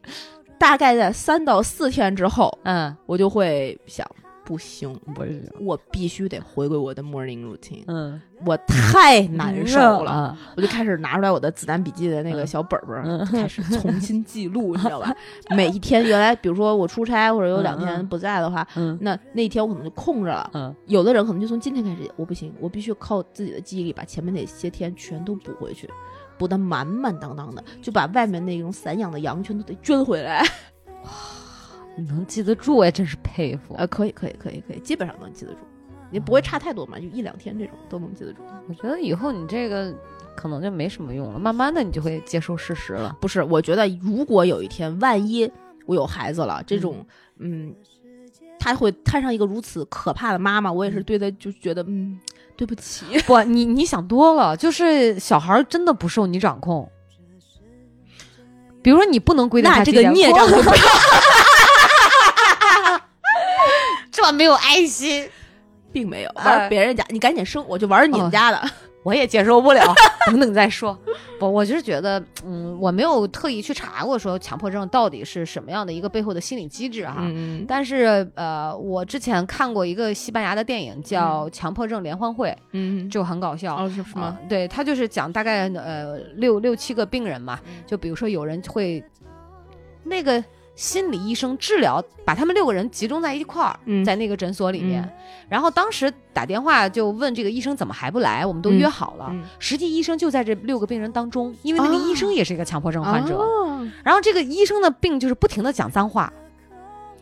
大概在三到四天之后，嗯，我就会想，不行，不是，我必须得回归我的 morning routine，嗯，我太难受了，啊。我就开始拿出来我的子弹笔记的那个小本本，嗯开始重新记录，你知道吧？每一天，原来比如说我出差或者有两天不在的话，嗯那那一天我可能就空着了。嗯有的人可能就从今天开始，我不行，我必须靠自己的记忆力把前面那些天全都补回去，补得满满当当的，就把外面那种散养的羊全都得捐回来。你能记得住，我也真是佩服。呃，可以，可以，可以，可以，基本上能记得住，也不会差太多嘛，就一两天这种都能记得住。我觉得以后你这个可能就没什么用了，慢慢的你就会接受事实了。不是，我觉得如果有一天万一我有孩子了，这种嗯，他会摊上一个如此可怕的妈妈，我也是对他就觉得嗯，对不起。不，你你想多了，就是小孩儿真的不受你掌控。比如说，你不能规定他那这个孽障 就不这没有爱心，并没有哎玩别人家，你赶紧生，我就玩你们家的。我也接受不了。等等再说。不，我就是觉得，嗯，我没有特意去查过说强迫症到底是什么样的一个背后的心理机制哈。嗯但是呃，我之前看过一个西班牙的电影叫《强迫症联欢会》，嗯，就很搞笑。哦是是吗啊？对他就是讲大概呃六六七个病人嘛，嗯就比如说有人会那个心理医生治疗，把他们六个人集中在一块儿，嗯。在那个诊所里面。嗯。然后当时打电话就问这个医生怎么还不来，我们都约好了。嗯。实际医生就在这六个病人当中，因为那个啊。医生也是一个强迫症患者。哦。然后这个医生的病就是不停的讲脏话，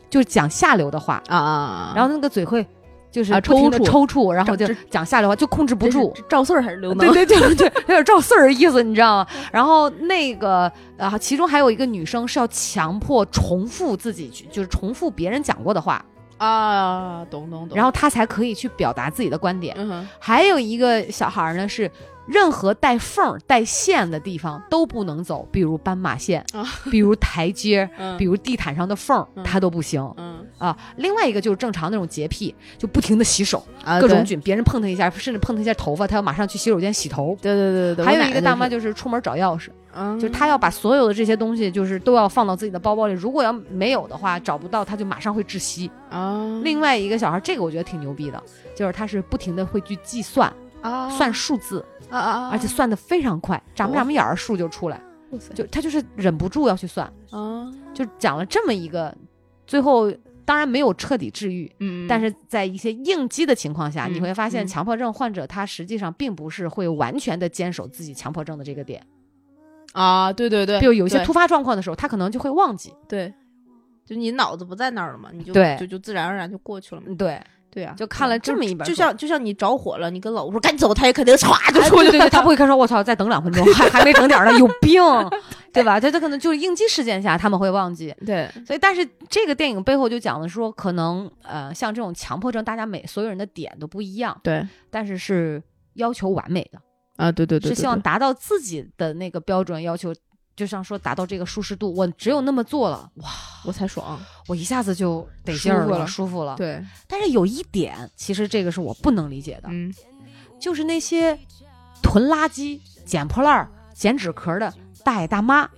就是讲下流的话，啊，然后那个嘴会就是抽搐抽搐，然后就讲下流话，就控制不住。赵四儿还是刘能？对对对对，有点赵四儿的意思，你知道吗？然后那个啊，其中还有一个女生是要强迫重复自己去，就是重复别人讲过的话，啊，懂懂懂。然后她才可以去表达自己的观点。嗯，还有一个小孩儿呢是。任何带缝儿、带线的地方都不能走，比如斑马线，啊比如台阶，嗯比如地毯上的缝儿，嗯他都不行。嗯啊，另外一个就是正常那种洁癖，就不停的洗手，啊，各种菌，别人碰他一下，甚至碰他一下头发，他要马上去洗手间洗头。对对对对对。还有一个大妈就是出门找钥匙，嗯就是她要把所有的这些东西，就是都要放到自己的包包里。如果要没有的话，找不到，她就马上会窒息。啊，另外一个小孩，这个我觉得挺牛逼的，就是他是不停的会去计算，啊算数字，啊啊啊，而且算的非常快，眨巴眨巴眼儿数就出来，就他就是忍不住要去算，啊，就讲了这么一个，最后当然没有彻底治愈，嗯，但是在一些应激的情况下，嗯你会发现嗯强迫症患者他实际上并不是会完全的坚守自己强迫症的这个点，啊，对对对，比如有一些突发状况的时候，他可能就会忘记。对，就你脑子不在那儿了嘛，你就对就就自然而然就过去了嘛。嗯，对，对啊，就看了这么一本就像就像你着火了，你跟老吴说赶紧走，他也肯定唰就哎出去对对对，他不会看说我操，再等两分钟，还还没整点儿呢，有 病，对吧？他他可能就是应激事件下他们会忘记。对，所以，但是这个电影背后就讲的说，可能呃，像这种强迫症，大家每所有人的点都不一样，对但是是要求完美的，啊，对对对，是希望达到自己的那个标准要求，就像说达到这个舒适度，我只有那么做了，哇，我才爽。我一下子就得劲儿了，舒服了。对，但是有一点，其实这个是我不能理解的，嗯就是那些囤垃圾、捡破烂儿、捡纸壳的大爷大妈，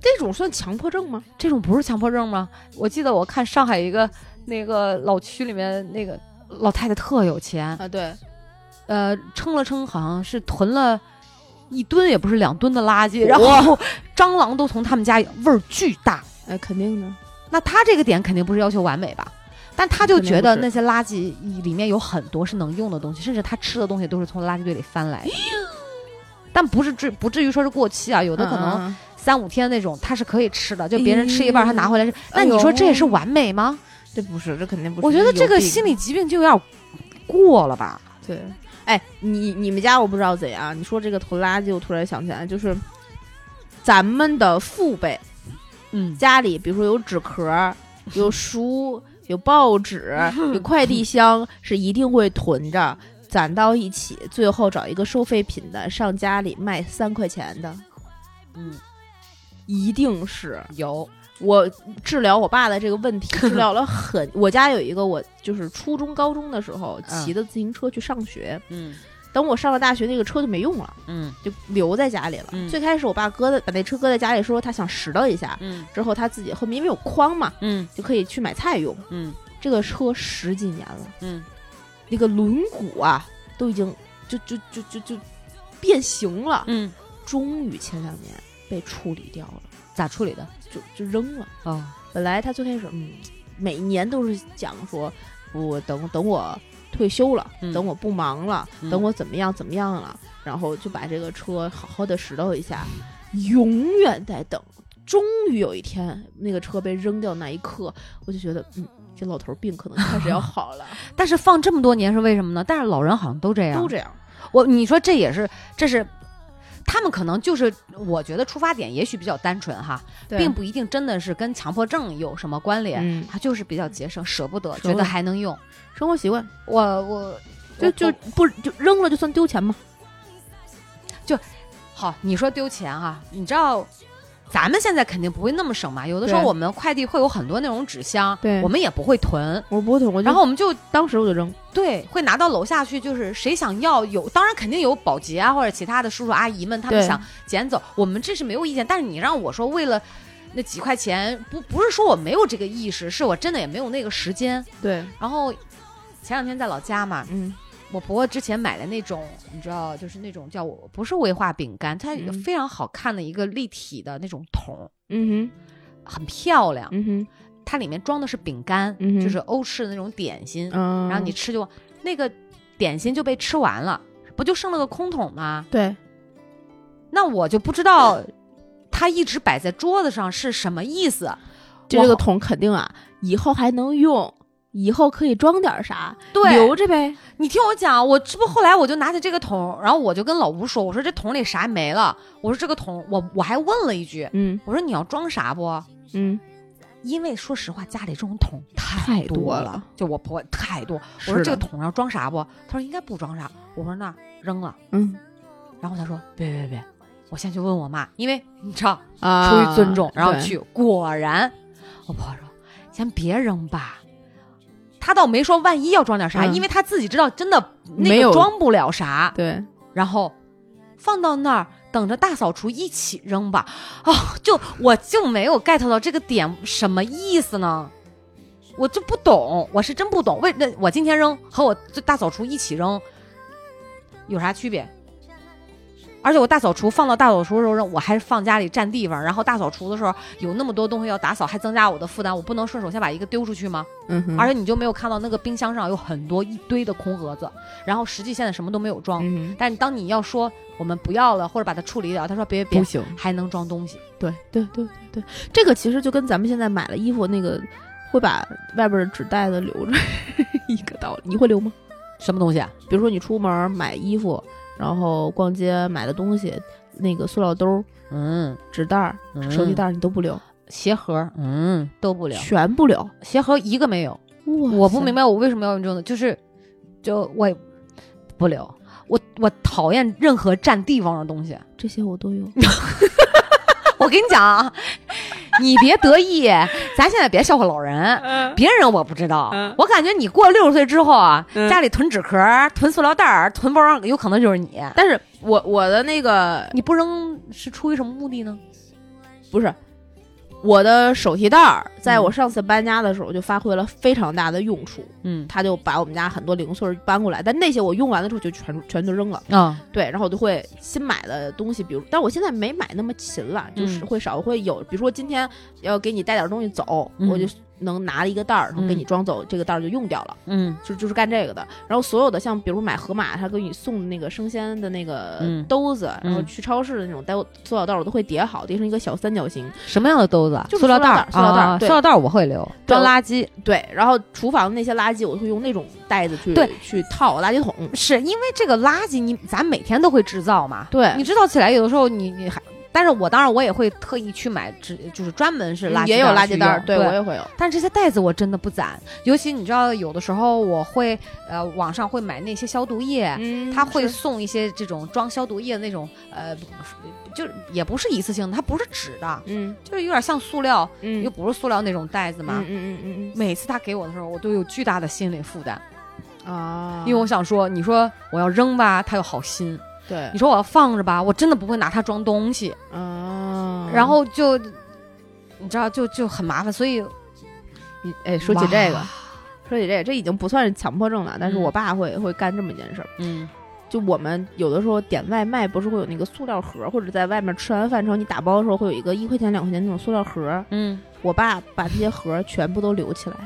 这种算强迫症吗？这种不是强迫症吗？我记得我看上海一个那个老区里面那个老太太特有钱，啊，对，呃，称了称好像是囤了一吨也不是两吨的垃圾，然后蟑螂都从他们家味儿巨大。哎，肯定的。那他这个点肯定不是要求完美吧？但他就觉得那些垃圾里面有很多是能用的东西，甚至他吃的东西都是从垃圾堆里翻来的。但不是至不至于说是过期啊，有的可能嗯三五天那种，它是可以吃的，就别人吃一半，他拿回来是。那你说这也是完美吗？这不是，这肯定不是。我觉得这个心理疾病就有点过了吧？对。哎，你你们家我不知道怎样。你说这个囤垃圾，我突然想起来，就是咱们的父辈嗯，家里，比如说有纸壳、有书、有报纸、有快递箱，是一定会囤着，攒到一起，最后找一个收废品的上家里卖三块钱的，嗯，一定是。有，我治疗我爸的这个问题，治疗了很。我家有一个，我就是初中、高中的时候骑的自行车去上学，嗯。等我上了大学，那个车就没用了，嗯。就留在家里了。嗯。最开始我爸搁在把那车搁在家里，说他想拾掇一下，嗯。之后他自己后面因为有筐嘛，嗯。就可以去买菜用。嗯。这个车十几年了，嗯，那个轮毂啊都已经就就就就就变形了，嗯，终于前两年被处理掉了，咋处理的？就就扔了。哦，本来他最开始嗯，每年都是讲说，我等等我退休了，嗯等我不忙了，嗯等我怎么样怎么样了，然后就把这个车好好的拾掇一下，永远在等。终于有一天，那个车被扔掉那一刻，我就觉得，嗯，这老头儿病可能开始要 好了，但是放这么多年是为什么呢？但是老人好像都这样，都这样。我你说这也是，这是他们可能就是，我觉得出发点也许比较单纯哈，并不一定真的是跟强迫症有什么关联，嗯，他就是比较节省，舍不得，舍不得觉得还能用。生活习惯我我就就不就扔了就算丢钱吗？就好，你说丢钱哈，你知道。咱们现在肯定不会那么省嘛，有的时候我们快递会有很多那种纸箱，对我们也不会囤，我不会囤，然后我们就当时我就扔。对，会拿到楼下去，就是谁想要有，当然肯定有保洁啊或者其他的叔叔阿姨们，他们想捡走，我们这是没有意见。但是你让我说为了那几块钱，不不是说我没有这个意识，是我真的也没有那个时间。对，然后前两天在老家嘛，嗯我婆婆之前买的那种，你知道，就是那种叫我不是威化饼干，它嗯非常好看的一个立体的那种桶，嗯哼很漂亮，嗯哼，它里面装的是饼干，嗯就是欧式的那种点心，嗯，然后你吃就那个点心就被吃完了，不就剩了个空桶吗？对，那我就不知道它一直摆在桌子上是什么意思。就这个桶肯定啊，以后还能用，以后可以装点啥，对留着呗。你听我讲，我这不后来我就拿起这个桶，然后我就跟老吴说，我说这桶里啥没了？我说这个桶，我我还问了一句，嗯我说你要装啥不？嗯，因为说实话，家里这种桶太多多了，就我婆太多。我说这个桶要装啥不？他说应该不装啥。我说那扔了。嗯然后他说别别别，我先去问我妈，因为你知道啊，出于尊重，然后去。果然，我婆说先别扔吧。他倒没说万一要装点啥，嗯因为他自己知道真的那没有个装不了啥。对，然后放到那儿等着大扫除一起扔吧。哦，就我就没有 get 到这个点什么意思呢？我就不懂，我是真不懂。为那我今天扔和我这大扫除一起扔有啥区别？而且我大扫除放到大扫除的时候扔，我还放家里占地方，然后大扫除的时候有那么多东西要打扫，还增加我的负担，我不能顺手先把一个丢出去吗？而且你就没有看到那个冰箱上有很多一堆的空盒子，然后实际现在什么都没有装。嗯但当你要说我们不要了，或者把它处理掉，他说别，别别，不行。还能装东西。对对对对对，这个其实就跟咱们现在买了衣服那个会把外边的纸袋子留着 一个道理。你会留吗？什么东西啊？比如说你出门买衣服，然后逛街买的东西，那个塑料兜、嗯，纸袋儿、嗯手提袋儿你都不留，鞋盒，嗯，都不留，全不留。鞋盒一个没有。哇我不明白，我为什么要用这种的，就是，就我也不留。我我讨厌任何占地方的东西。这些我都有。我跟你讲啊，你别得意，咱现在别笑话老人。别人我不知道，嗯我感觉你过六十岁之后啊，嗯家里囤纸壳、囤塑料袋儿、囤包装，有可能就是你。但是我我的那个你不扔是出于什么目的呢？不是我的手提袋儿，在嗯我上次搬家的时候就发挥了非常大的用处。嗯他就把我们家很多零碎儿搬过来，但那些我用完了之后就全全都扔了。啊，对，然后我就会新买的东西，比如，但我现在没买那么勤了，就是嗯会少会有，比如说今天要给你带点东西走，嗯我就能拿一个袋儿，然后给嗯你装走，这个袋儿就用掉了，嗯就就是干这个的。然后所有的像比如买盒马，他给你送的那个生鲜的那个嗯兜子，然后嗯去超市的那种袋塑料袋儿，我都会叠好，叠成一个小三角形。什么样的兜子啊？就塑料袋儿，塑料袋儿塑料袋儿我会留，对装垃圾。对，然后厨房的那些垃圾，我会用那种袋子去对去套垃圾桶。是因为这个垃圾你咱每天都会制造嘛，对你制造起来有的时候你你还，但是我当然我也会特意去买，只就是专门是垃圾嗯也有垃圾袋儿，对我也会有。但是这些袋子我真的不攒，尤其你知道，有的时候我会呃网上会买那些消毒液，嗯他会送一些这种装消毒液的那种呃，就是也不是一次性的，它不是纸的，嗯。就是有点像塑料，嗯。又不是塑料那种袋子嘛。嗯嗯嗯嗯。每次他给我的时候，我都有巨大的心理负担，嗯啊，因为我想说，你说我要扔吧，他又好心；对。你说我要放着吧，我真的不会拿它装东西，啊，然后就你知道，就就很麻烦，所以你哎，说起这个，说起这个，这已经不算是强迫症了，但是嗯。我爸会会干这么一件事儿。嗯。就我们有的时候点外卖，不是会有那个塑料盒，或者在外面吃完饭之后，你打包的时候会有一个一块钱、两块钱那种塑料盒。嗯。我爸把这些盒全部都留起来，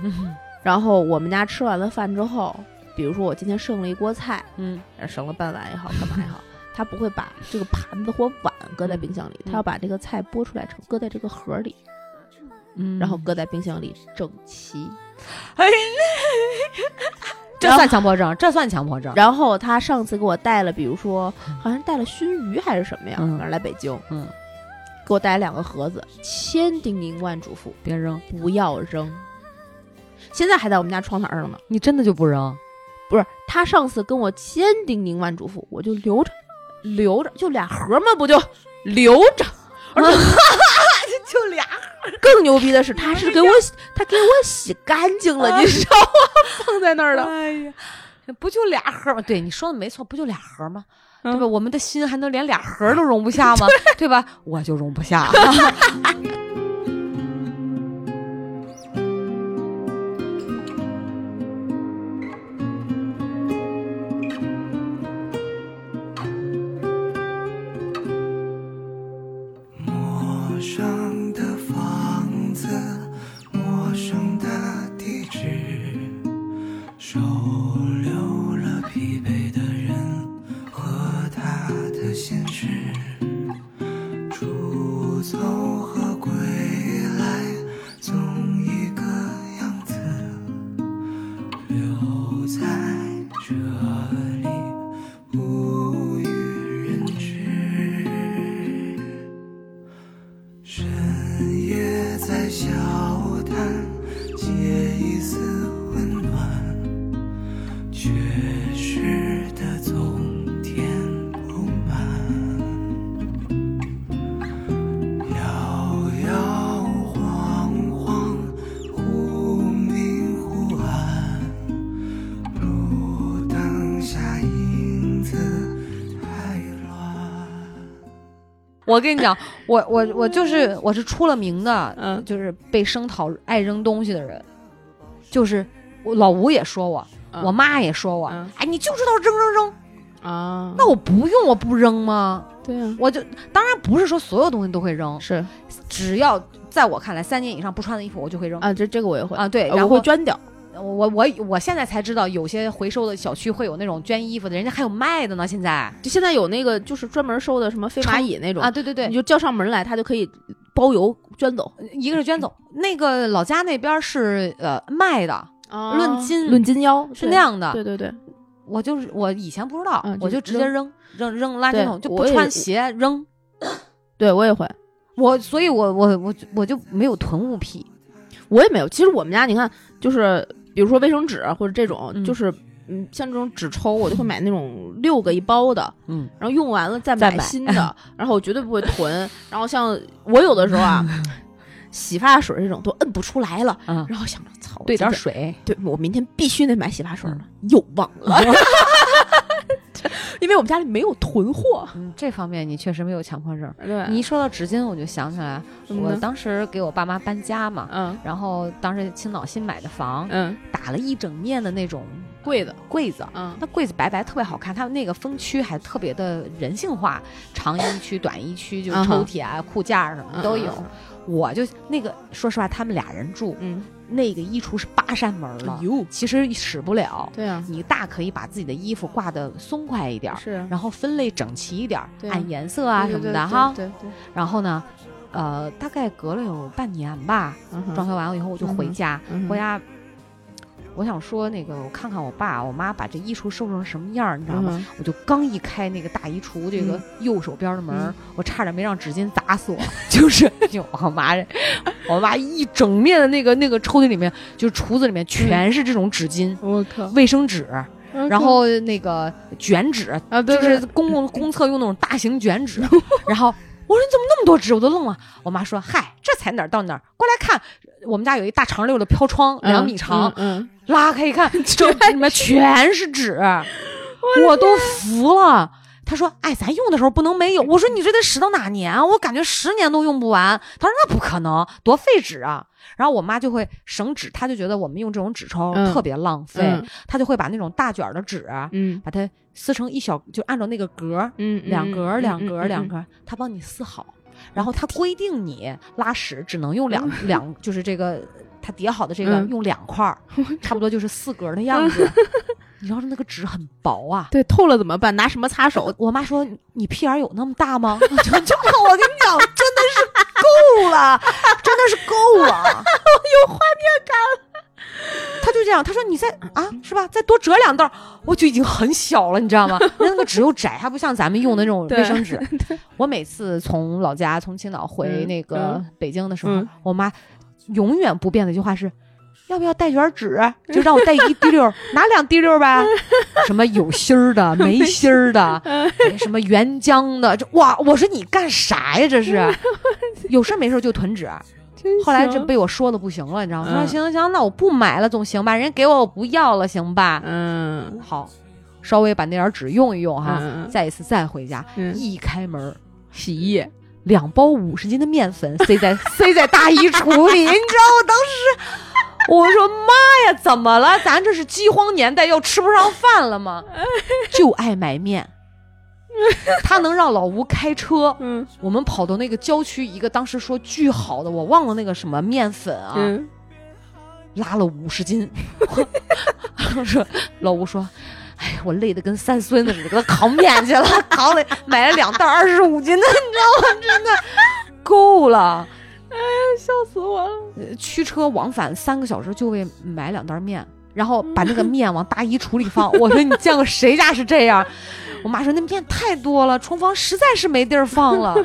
然后我们家吃完了饭之后，比如说我今天剩了一锅菜，嗯呃剩了半碗也好，干嘛也好，他不会把这个盘子或碗搁在冰箱里，嗯他要把这个菜剥出来成搁在这个盒里，嗯然后搁在冰箱里整齐。这算强迫症，这算强迫症。然后他上次给我带了，比如说好像带了熏鱼还是什么呀，嗯反正来北京，嗯，给我带两个盒子，千叮咛万嘱咐，别扔，不要扔。现在还在我们家窗台上呢。你真的就不扔？不是，他上次跟我千叮咛万嘱咐，我就留着，留着，就俩盒嘛，不就留着？而且 就俩。更牛逼的是，他是给我 洗，他给我洗干净了，你知道吗？放在那儿了。哎呀，不就俩盒吗？对，你说的没错，不就俩盒吗？嗯对吧？我们的心还能连俩盒都容不下吗？对吧？我就容不下。我跟你讲，我我我就是我是出了名的，嗯就是被声讨爱扔东西的人，就是我老吴也说我，嗯我妈也说我，嗯哎，你就知道扔扔扔，啊，那我不用我不扔吗？对呀，我就当然不是说所有东西都会扔，是只要在我看来三年以上不穿的衣服我就会扔啊，这这个我也会，啊，对，呃然后我会捐掉。我我我我现在才知道，有些回收的小区会有那种捐衣服的，人家还有卖的呢。现在就现在有那个就是专门收的什么飞蚂蚁那种啊，，对对对你，就叫上门来，他就可以包邮捐走，一个是捐走，那个老家那边是呃卖的，论斤论斤腰是那。样的。对对对，我就是我以前不知道，嗯我就直接扔扔扔垃圾桶，就不穿鞋扔。对我也会，我所以我，我我我就没有囤物品。我也没有。其实我们家你看，就是比如说卫生纸或者这种，嗯。就是嗯，像这种纸抽，我就会买那种六个一包的，嗯，然后用完了再买。新的，然后我绝对不会囤。然后像我有的时候啊，洗发水这种都摁不出来了，嗯，然后想着操，兑点，水，对我明天必须得买洗发水了，又忘了。因为我们家里没有囤货，嗯，这方面你确实没有强迫症。对你一说到纸巾，我就想起来，我当时给我爸妈搬家嘛，嗯然后当时青岛新买的房，嗯打了一整面的那种柜子，柜子，嗯那柜子白白特别好看，它那个分区还特别的人性化，长衣区、短衣区，就抽屉啊、裤架什么的都有。嗯我就那个，说实话，他们俩人住，嗯，那个衣橱是八扇门了，哎，其实使不了。对啊，你大可以把自己的衣服挂的松快一点儿，是啊。然后分类整齐一点儿，对啊。按颜色啊什么的哈。对对，然后呢，呃，大概隔了有半年吧，嗯装修完了以后我就回家，嗯回家。我想说，那个我看看我爸我妈把这衣橱收拾成什么样儿，你知道吗？嗯我就刚一开那个大衣橱这个右手边的门，嗯我差点没让纸巾砸死我。就是就我妈这，我妈一整面的那个那个抽屉里面，就是橱子里面全是这种纸巾、我靠，卫生纸，然后那个卷纸，啊，对就是公共 公厕用那种大型卷纸。然后我说你怎么那么多纸？我都愣了。我妈说：“嗨，这才哪儿到哪儿，过来看。”我们家有一大长溜的飘窗，两米长，嗯，拉开一看，这里面全是纸，我都服了。他说：“哎，咱用的时候不能没有。”我说：“你这得使到哪年啊？我感觉十年都用不完。”他说：“那不可能，多费纸啊！”然后我妈就会省纸，她就觉得我们用这种纸抽嗯特别浪费，嗯她就会把那种大卷儿的纸啊，嗯把它撕成一小，就按照那个格儿，嗯，两格儿、两格儿、两格，她帮你撕好。然后他规定你拉屎只能用两两，就是这个它叠好的这个嗯用两块儿，差不多就是四格儿的样子。你知道那个纸很薄啊。对，透了怎么办？拿什么擦手？我妈说：“你屁眼儿有那么大吗？”就就我跟你讲，真的是够了，真的是够了，有画面感了。他就这样，他说：“你再啊，是吧？再多折两道，我就已经很小了，你知道吗？那个纸又窄，还不像咱们用的那种卫生纸。我每次从老家从青岛回嗯那个北京的时候，嗯我妈永远不变的一句话是。”要不要带卷纸？就让我带一滴溜，拿两滴溜呗。什么有芯儿的、没芯儿的，哎什么原浆的，这哇！我说你干啥呀？这是 有事儿没事就囤纸。后来这被我说的不行了，你知道吗？我说嗯行行行，那我不买了总行吧？人家给我我不要了，行吧？嗯，好，稍微把那点儿纸用一用哈，再一次再回家，嗯一开门儿，洗衣液，两包五十斤的面粉塞在 塞在大衣橱里，你知道我当时。我说妈呀，怎么了？咱这是饥荒年代，又吃不上饭了吗？就爱买面。他能让老吴开车，嗯我们跑到那个郊区一个当时说巨好的，我忘了那个什么面粉啊，嗯，拉了五十斤。我说老吴说，哎，我累得跟三孙子似的，给他扛面去了，扛了买了两袋二十五斤的，你知道吗？真的够了。哎笑死我了。呃驱车往返三个小时就为买两袋面，然后把那个面往大衣橱里放。我说你见过谁家是这样？我妈说那面太多了，厨房实在是没地儿放了。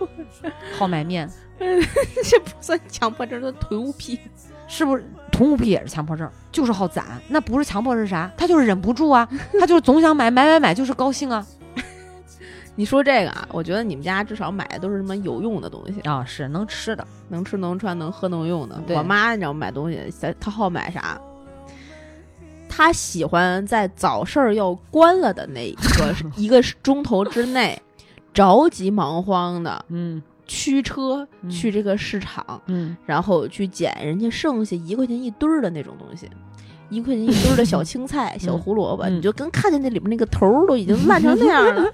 好买面 这不算强迫症，这囤物癖。是不是？囤物癖也是强迫症，就是好攒。那不是强迫是啥？他就是忍不住啊，他就是总想买买买买，就是高兴啊。你说这个啊，我觉得你们家至少买的都是什么有用的东西，啊，是能吃的。能吃能穿能喝能用的。我妈你知道买东西，她她好买啥？她喜欢在早市儿要关了的那一个 一个钟头之内，着急忙慌的嗯驱车嗯去这个市场，嗯然后去捡人家剩下一块钱一堆儿的那种东西。一块钱一堆儿的小青菜、小胡萝卜，嗯你就跟看见那里面那个头儿都已经烂成那样了。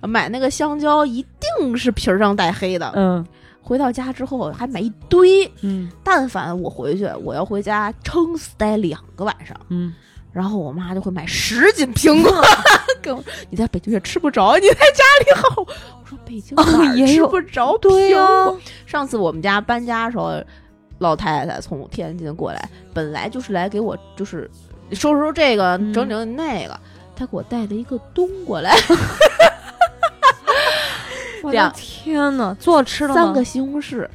买那个香蕉一定是皮儿上带黑的。嗯回到家之后还买一堆，嗯但凡我回去，我要回家撑死待两个晚上。嗯，然后我妈就会买十斤苹果，跟我你在北京也吃不着，你在家里好。我说北京哪儿吃也有不着苹对呀？上次我们家搬家的时候，老太太从天津过来，本来就是来给我就是收拾收拾这个，嗯整整那个，她给我带了一个冬瓜来，我的两天呐，做吃了吗三个西红柿，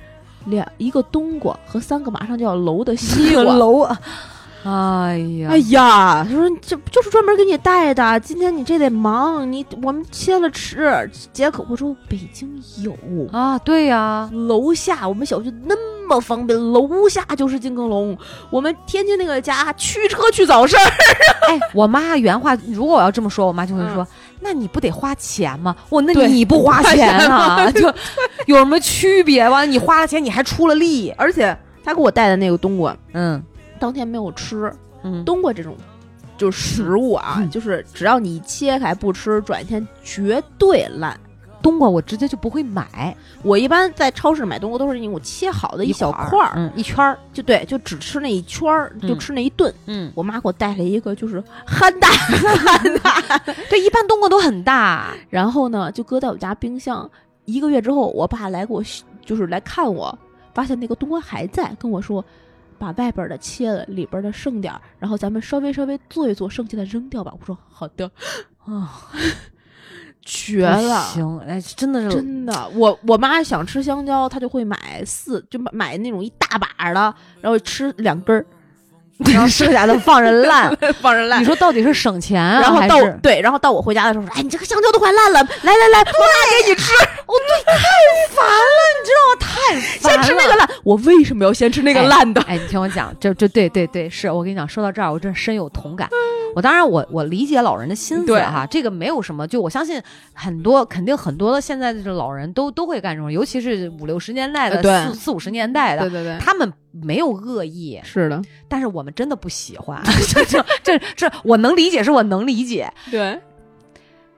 两一个冬瓜和三个马上就要楼的西瓜。楼啊！哎呀，哎呀，他说这就是专门给你带的，今天你这得忙，你我们切了吃。解渴，我说北京有，啊，对呀，楼下我们小区那么方便，楼下就是金耕龙。我们天津那个家驱车去早市儿，哎，我妈原话，如果我要这么说，我妈就会说：“那你不得花钱吗？”我那你不花花钱钱啊？就有什么区别？完了，你花了钱，你还出了力。而且他给我带的那个冬瓜，嗯当天没有吃。嗯，冬瓜这种就是食物啊，嗯就是只要你切开不吃，转天绝对烂。冬瓜我直接就不会买我一般在超市买冬瓜都是那种切好的一小块儿，嗯，一圈儿，就对，就只吃那一圈儿，就嗯吃那一顿。嗯，我妈给我带了一个，就是憨大 憨大，对，一般冬瓜都很大。然后呢，就搁在我家冰箱。一个月之后，我爸来给我，就是来看我，发现那个冬瓜还在，跟我说，把外边的切了，里边的剩点儿，然后咱们稍微稍微做一做，剩下的扔掉吧。我说好的，啊，绝了。行，哎，真的是真的，我我妈想吃香蕉，她就会买四，就买买那种一大把的，然后吃两根儿，然后剩下的放着烂。放着烂你。说到底是省钱啊，然后到对，然后到我回家的时候说：“哎，你这个香蕉都快烂了，来来来，我妈给你吃，烦了？你知道吗？太 烦先吃那个烂。我为什么要先吃那个烂的？哎，你听我讲，这这对对对，是我跟你讲，说到这儿，我真深有同感。我当然我我理解老人的心思对哈，这个没有什么，就我相信很多肯定很多的现在的这老人都都会干这种，尤其是五六十年代的、呃四四五十年代的，对对对，他们没有恶意，是的，但是我们真的不喜欢。这这这这，我能理解，是我能理解。对，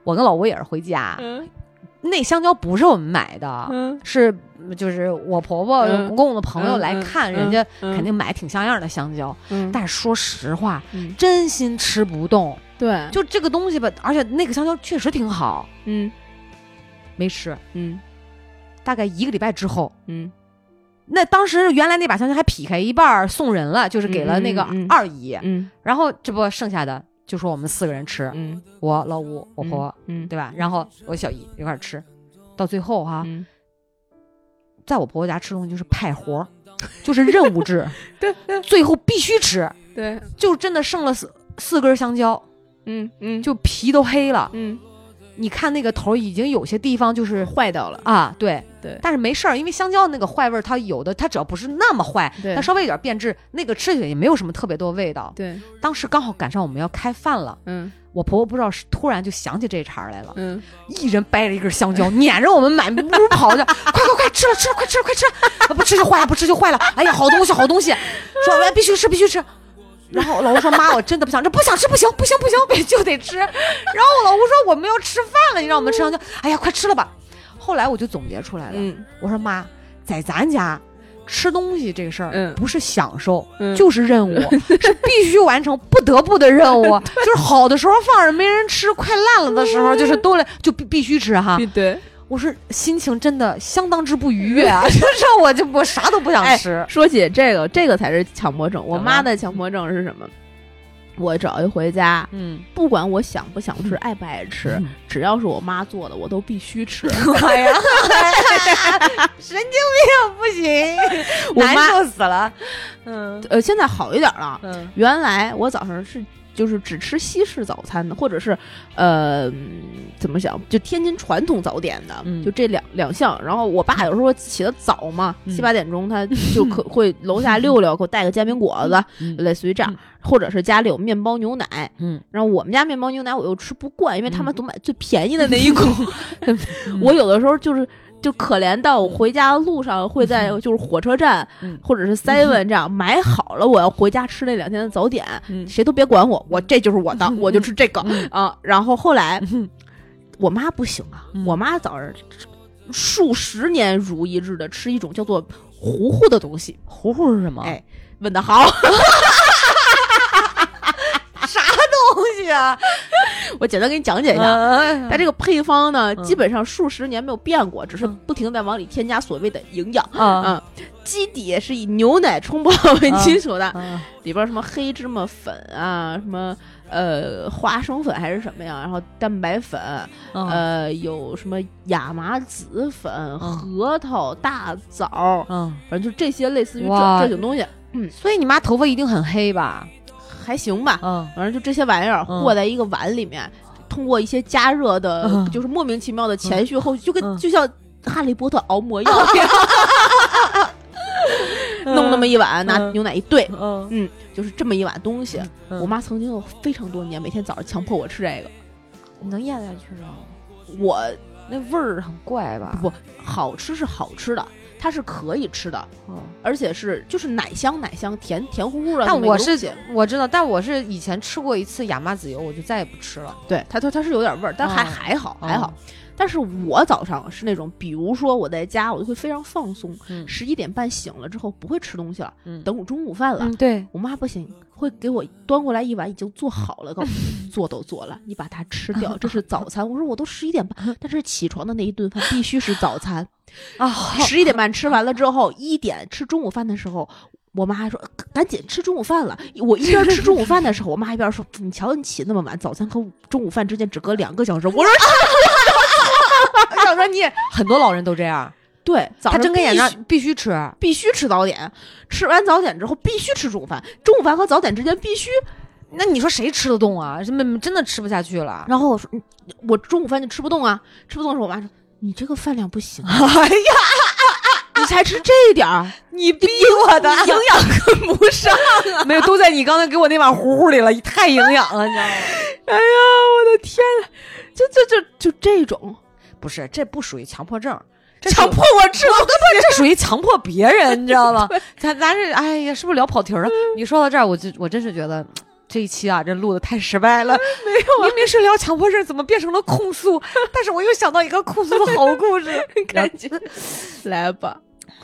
我跟老吴也是回家，嗯。那香蕉不是我们买的，嗯，是就是我婆婆、嗯。公公的朋友来嗯看，嗯人家嗯肯定买挺像样的香蕉。嗯，但是说实话，嗯。真心吃不动。对，就这个东西吧，而且那个香蕉确实挺好，嗯。没吃。嗯。大概一个礼拜之后，嗯那当时原来那把香蕉还劈开一半送人了，就是给了那个二姨。嗯。然后这不剩下的就说我们四个人吃，嗯，我老吴、我婆对吧？然后我小姨一块儿吃，到最后哈、嗯。在我婆婆家吃东西就是派活儿，就是任务制，对。最后必须吃，对，就真的剩了四四根香蕉，嗯嗯。就皮都黑了。嗯你看那个头已经有些地方就是坏掉了，啊，对对但是没事儿，因为香蕉那个坏味儿，它有的它只要不是那么坏，对它稍微有点变质，那个吃起来也没有什么特别多味道。对，当时刚好赶上我们要开饭了，嗯我婆婆不知道是突然就想起这茬儿来了，嗯一人掰着一根香蕉，撵着我们满屋跑着，快快快吃了吃了快吃了快吃了，不吃就坏了不吃就坏了，哎呀好东西好东西，说来必须吃必须吃。然后我老吴说：“妈，我真的不想吃，不想吃不行，不行不行，必就得吃。”然后我老吴说：“我们要吃饭了，你让我们吃香蕉。”哎呀，快吃了吧。后来我就总结出来了，嗯我说：“妈，在咱家吃东西这个事儿，嗯不是享受，嗯就是任务，是必须完成、不得不的任务。就是好的时候放着没人吃，快烂了的时候，就是都来就必必须吃哈。对。我是心情真的相当之不愉悦啊，就是我就我啥都不想哎吃。说起这个，这个才是强迫症。我妈的强迫症是什么？我只要一回家，嗯，不管我想不想吃、爱不爱吃，嗯只要是我妈做的，我都必须吃。哎呀，神经病不行，难我妈受死了。嗯呃，现在好一点了。嗯原来我早上是就是只吃西式早餐的，或者是呃嗯怎么讲，就天津传统早点的，嗯就这两两项。然后我爸有时候起得早嘛，嗯七八点钟他就可 会楼下溜溜，给我带个煎饼果子，嗯类似于这样，或者是家里有面包牛奶。嗯，然后我们家面包牛奶我又吃不惯，因为他们总买最便宜的那一股。我有的时候就是就可怜到我回家的路上会在就是火车站、嗯或者是 seven 这样买好了，我要回家吃那两天的早点，嗯谁都别管我，我这就是我的，我就吃这个、嗯啊。然后后来嗯我妈不行啊，嗯我妈早上数十年如一日的吃一种叫做糊糊的东西。糊糊是什么？哎，问的好，啥东西啊，我简单给你讲解一下。嗯它这个配方呢，嗯基本上数十年没有变过，只是嗯不停地在往里添加所谓的营养。啊嗯，基底是以牛奶冲泡为基础的，啊里边什么黑芝麻粉啊，什么呃花生粉还是什么呀，然后蛋白粉，嗯呃有什么亚麻籽粉、核桃、大枣，嗯，反正就这些类似于这这种东西，所以你妈头发一定很黑吧？还行吧。嗯。反正就这些玩意儿嗯。和在一个碗里面，通过一些加热的，嗯。就是莫名其妙的前序后续，就跟嗯。就像哈利波特熬魔药一样，弄那么一碗，拿嗯牛奶一兑，嗯。嗯，就是这么一碗东西。嗯。我妈曾经有非常多年，每天早上强迫我吃这个，能咽下去吗？我那味儿很怪吧？不好吃是好吃的，它是可以吃的，嗯而且是就是奶香奶香，甜甜乎乎的但我是。我知道，但我是以前吃过一次亚麻籽油，我就再也不吃了。对它它它是有点味儿，但还、嗯还好还嗯好。但是我早上是那种，比如说我在家，我就会非常放松，嗯十一点半醒了之后不会吃东西了，嗯等我中午饭了。嗯，对，我妈不行，会给我端过来一碗已经做好了，告诉我做都做了，你把它吃掉，这是早餐。我说我都十一点半，但是起床的那一顿饭必须是早餐。啊，十一点半吃完了之后，一点吃中午饭的时候。我妈还说：“赶紧吃中午饭了。”我一边吃中午饭的时候，我妈一边说：“你瞧你起那么晚，早餐和中午饭之间只隔两个小时。”我说小说你也很多老人都这样，：“对，早他上睁开眼睛必须吃。必须吃早点，吃完早点之后必须吃中午饭，中午饭和早点之间必须。那你说谁吃得动啊？什么真的吃不下去了？然后我说，嗯我中午饭就吃不动啊，吃不动的时候，我妈说你这个饭量不行啊，哎呀，你才吃这点儿，你逼我的，营养跟不上啊。没有，都在你刚才给我那碗糊糊里了，太营养了，你知道吗？哎呀，我的天呐，就就就就这种不是，这不属于强迫症，这强迫我吃了，这属于强迫别人，你知道吗？咱咱这哎呀，是不是聊跑题儿了？你说到这儿，我就我真是觉得。这一期啊，这录的太失败了。没有、明明是聊强迫症，怎么变成了控诉？但是我又想到一个控诉的好故事，感觉来吧。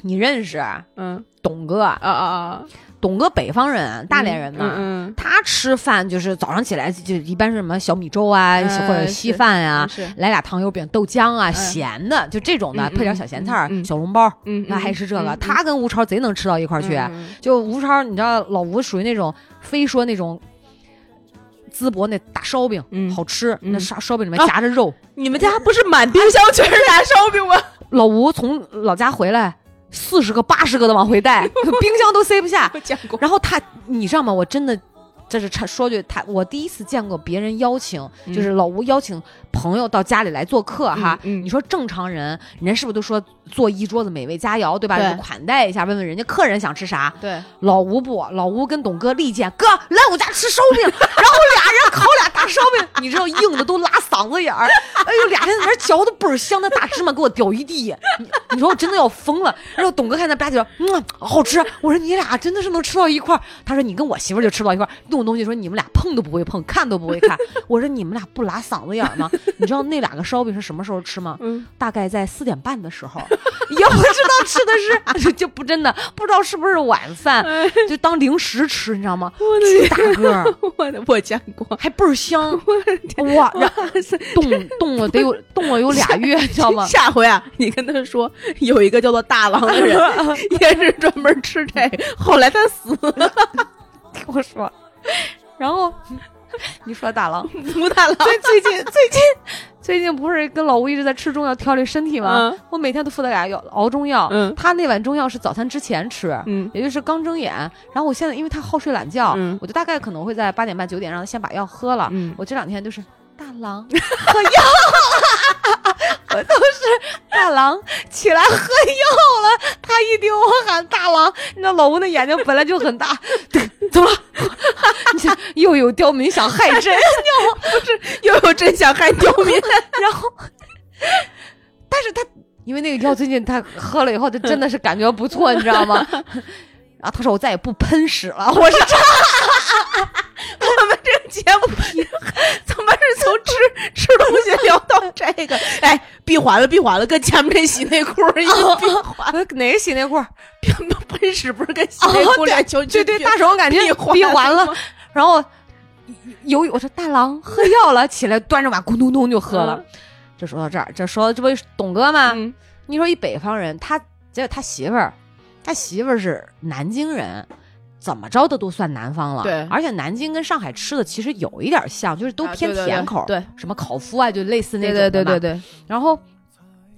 你认识啊嗯董哥啊啊，董哥北方人，大连人嘛。嗯他吃饭就是早上起来就一般是什么小米粥啊，嗯或者稀饭啊，来俩糖油饼、豆浆啊，嗯咸的就这种的，配点小咸菜小笼包，那，还吃这个。嗯他跟吴超贼能吃到一块儿去。嗯就吴超，你知道老吴属于那种非说那种。淄博那大烧饼、嗯好吃，嗯那烧烧饼里面啊夹着肉。你们家不是满冰箱全是大烧饼吗？老吴从老家回来，四十个、八十个的往回带，冰箱都塞不下。然后他，你知道吗？我真的，这是插说句，他我第一次见过别人邀请，嗯就是老吴邀请朋友到家里来做客哈。嗯嗯你说正常人，人家是不是都说做一桌子美味佳肴，对吧？对就款待一下，问问人家客人想吃啥。对，老吴不，老吴跟董哥力荐，哥来我家吃烧饼，然后俩人烤俩大烧饼，你知道硬的都拉嗓子眼儿，哎呦，俩人在那嚼的倍儿香，那大芝麻给我掉一地，你你说我真的要疯了。然后董哥看那吧唧说，嗯，好吃。我说你俩真的是能吃到一块儿。他说你跟我媳妇就吃不到一块儿，那种东西说你们俩碰都不会碰，看都不会看。我说你们俩不拉嗓子眼儿吗？你知道那两个烧饼是什么时候吃吗？嗯，大概在四点半的时候，也不知道吃的是就 就不真的不知道是不是晚饭，就当零食吃，你知道吗？巨大个儿，我的我见过。还倍儿香，哇！然后冻冻了得有冻了有俩月，你知道吗？下回啊，你跟他说有一个叫做大郎的人，也是专门吃这个，后来他死了。听我说，然后 你说大郎，武大郎，最最近最近最近不是跟老吴一直在吃中药调理身体吗？嗯我每天都负责给他药熬中药。嗯他那碗中药是早餐之前吃，嗯也就是刚睁眼。然后我现在因为他好睡懒觉，嗯我就大概可能会在八点半九点让他先把药喝了。嗯我这两天就是大郎喝药，我都是大郎起来喝药了。他一听我喊大郎，你知道老吴那眼睛本来就很大，对，怎么了？你看又有刁民想害朕，又有朕想害刁民。然后，但是他因为那个药最近他喝了以后，他真的是感觉不错，你知道吗？然后他说我再也不喷屎了，我是真我们这个节目是从吃吃东西聊到这个？哎，闭环了，闭环了，跟前面这洗内裤一样闭环。哪个洗内裤？喷屎不是跟洗内裤俩球对对，大手感觉闭环了。然后有我说大郎喝药了，起来端着碗咕咚咚就喝了。这说到这儿，这说这不是董哥吗？嗯你说一北方人，他结果他媳妇儿，他媳妇儿是南京人，怎么着的都算南方了。对。而且南京跟上海吃的其实有一点像，就是都偏啊对对。甜口，对。什么烤麸啊，就类似那对种的嘛对对对对，然后，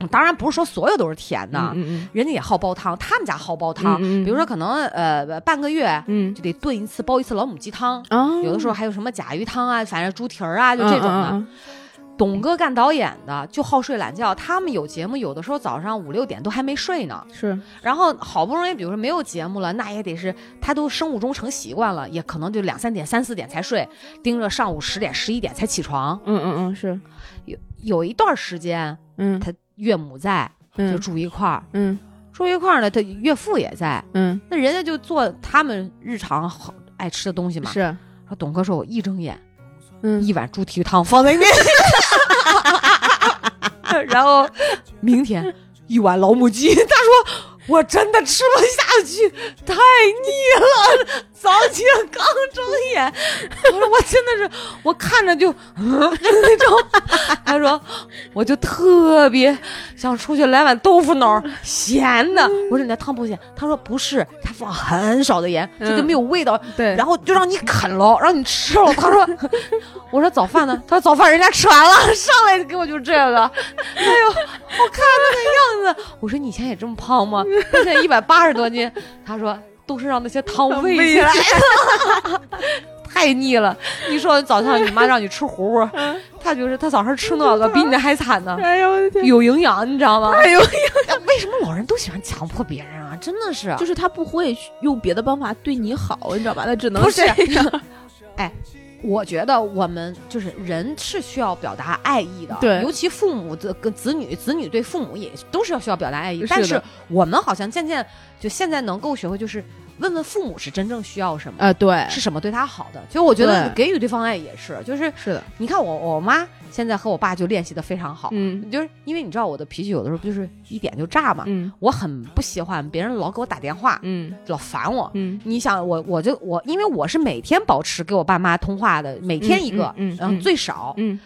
嗯当然不是说所有都是甜的，嗯嗯人家也好煲汤，他们家好煲汤，比如说可能呃半个月嗯就得炖一次煲一次老母鸡汤，啊有的时候还有什么甲鱼汤啊，反正猪蹄儿啊，就这种的。嗯。董哥干导演的，就好睡懒觉。他们有节目，有的时候早上五六点都还没睡呢。是。然后好不容易，比如说没有节目了，那也得是他都生物钟成习惯了，也可能就两三点、三四点才睡，盯着上午十点、十一点才起床。嗯嗯嗯是。有有一段时间，嗯。他岳母在，就嗯住一块儿，嗯。住一块儿呢，他岳父也在，嗯。那人家就做他们日常好爱吃的东西嘛。是。说董哥说，我一睁眼，一碗猪蹄汤放在面前，然后明天一碗老母鸡。他说我真的吃不下去，太腻了。早起刚睁眼，我说我真的是，我看着就、嗯、那种。他说我就特别想出去来碗豆腐脑，咸的。我说你那汤不咸？他说不是，他放很少的盐，就跟没有味道。对然后就让你啃了，让你吃了。他说，我说早饭呢？他说早饭人家吃完了，上来给我就这个。哎呦，我看他那样子，我说你以前也这么胖吗？他现在一百八十多斤。他说都是让那些汤 喂起来的，太腻了。你说早上你妈让你吃糊糊，她就是她早上吃那个 比你那还惨呢，哎呦我的天，有营养，你知道吗？哎呦，为什么老人都喜欢强迫别人啊？真的是，就是他不会用别的方法对你好，你知道吧？他只能不是这样我觉得我们就是人是需要表达爱意的，对尤其父母的跟子女，子女对父母也都是要需要表达爱意。是但是我们好像渐渐就现在能够学会，就是问问父母是真正需要什么，呃，对，是什么对他好的。其实我觉得给予对方爱也是，就是是的，你看我我妈现在和我爸就练习的非常好，嗯。就是因为你知道我的脾气有的时候不就是一点就炸嘛，嗯。我很不喜欢别人老给我打电话，嗯。老烦我。嗯。你想我，我就我，因为我是每天保持给我爸妈通话的，每天一个，然后嗯最少，嗯。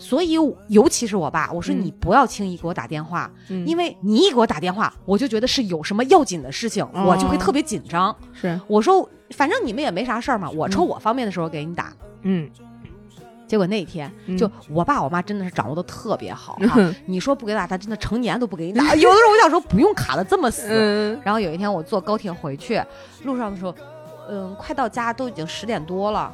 所以尤其是我爸，我说嗯。你不要轻易给我打电话，嗯，因为你一给我打电话，我就觉得是有什么要紧的事情，哦。我就会特别紧张。是。我说反正你们也没啥事儿嘛，我抽我方便的时候给你打。嗯结果那天嗯就我爸我妈真的是掌握的特别好哈、嗯你说不给打，他真的成年都不给你打。有的时候我想说不用卡的这么死，嗯然后有一天我坐高铁回去，路上的时候，嗯，快到家都已经十点多了，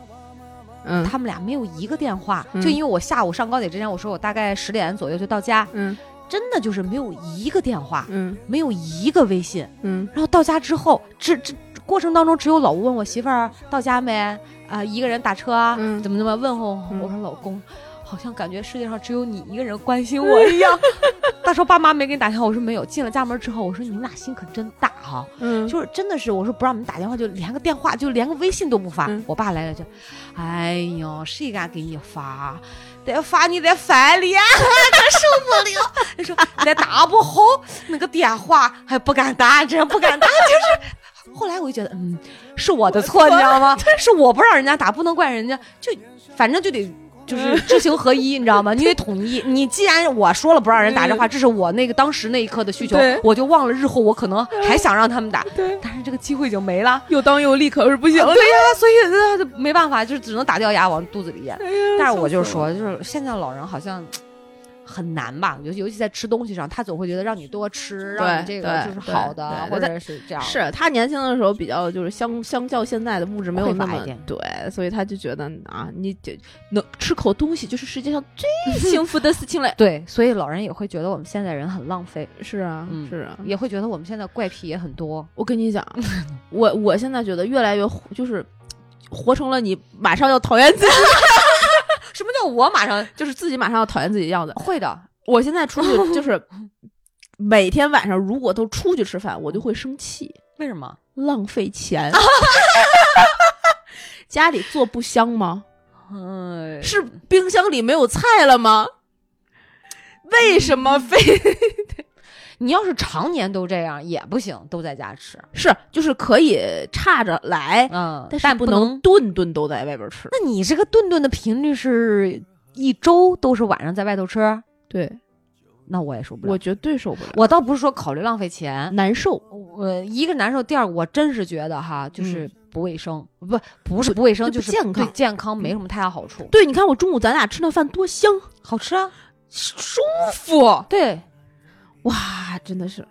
嗯他们俩没有一个电话，嗯就因为我下午上高铁之前我说我大概十点左右就到家，嗯真的就是没有一个电话，嗯没有一个微信。嗯然后到家之后，这这过程当中只有老吴问我媳妇儿到家没啊、一个人打车啊，嗯怎么怎么问候我。说老公。好像感觉世界上只有你一个人关心我一样。他说爸妈没给你打电话，我说没有。进了家门之后，我说你们俩心可真大哈、嗯，就是真的是，我说不让你们打电话，就连个电话，就连个微信都不发。嗯我爸来了就，哎呦，谁敢给你发？得发你得翻脸，可受不了。你说再打不好，那个电话还不敢打，真不敢打，就是。后来我就觉得，嗯，是我的错，你知道吗？是我不让人家打，不能怪人家，就反正就得。就是知行合一，你知道吗？你得统一。你既然我说了不让人打这话，这是我那个当时那一刻的需求，我就忘了日后我可能还想让他们打。对，但是这个机会已经没了。又当又立，可是不行了。对呀、所以那就没办法，就只能打掉牙往肚子里咽。哎但是我就是说，就是现在老人好像很难吧？尤尤其在吃东西上，他总会觉得让你多吃，让你这个就是好的，或者是这样。是他年轻的时候比较就是相相较现在的物质没有那么对，所以他就觉得啊，你这能吃口东西就是世界上最幸福的事情了。对，所以老人也会觉得我们现在人很浪费，是啊，嗯是啊。也会觉得我们现在怪癖也很多。我跟你讲，我我现在觉得越来越就是活成了你马上要讨厌自己，什么叫我马上就是自己马上要讨厌自己的样子。会的？我现在出去 就是每天晚上如果都出去吃饭，我就会生气，为什么？浪费钱。家里做不香吗？嗯，是冰箱里没有菜了吗？为什么 非你要是常年都这样也不行，都在家吃。是就是可以岔着来，嗯，但但不不能。顿顿都在外边吃。那你这个顿顿的频率是一周都是晚上在外头吃？对那我也受不了。我绝对受不了，我倒不是说考虑浪费钱，难受。我一个难受，第二我真是觉得哈，就是不卫生，不不是不卫生，就是健康对健康没什么太大好处。对，你看我中午咱俩吃那饭多香，好吃啊，舒服，对，哇，真的是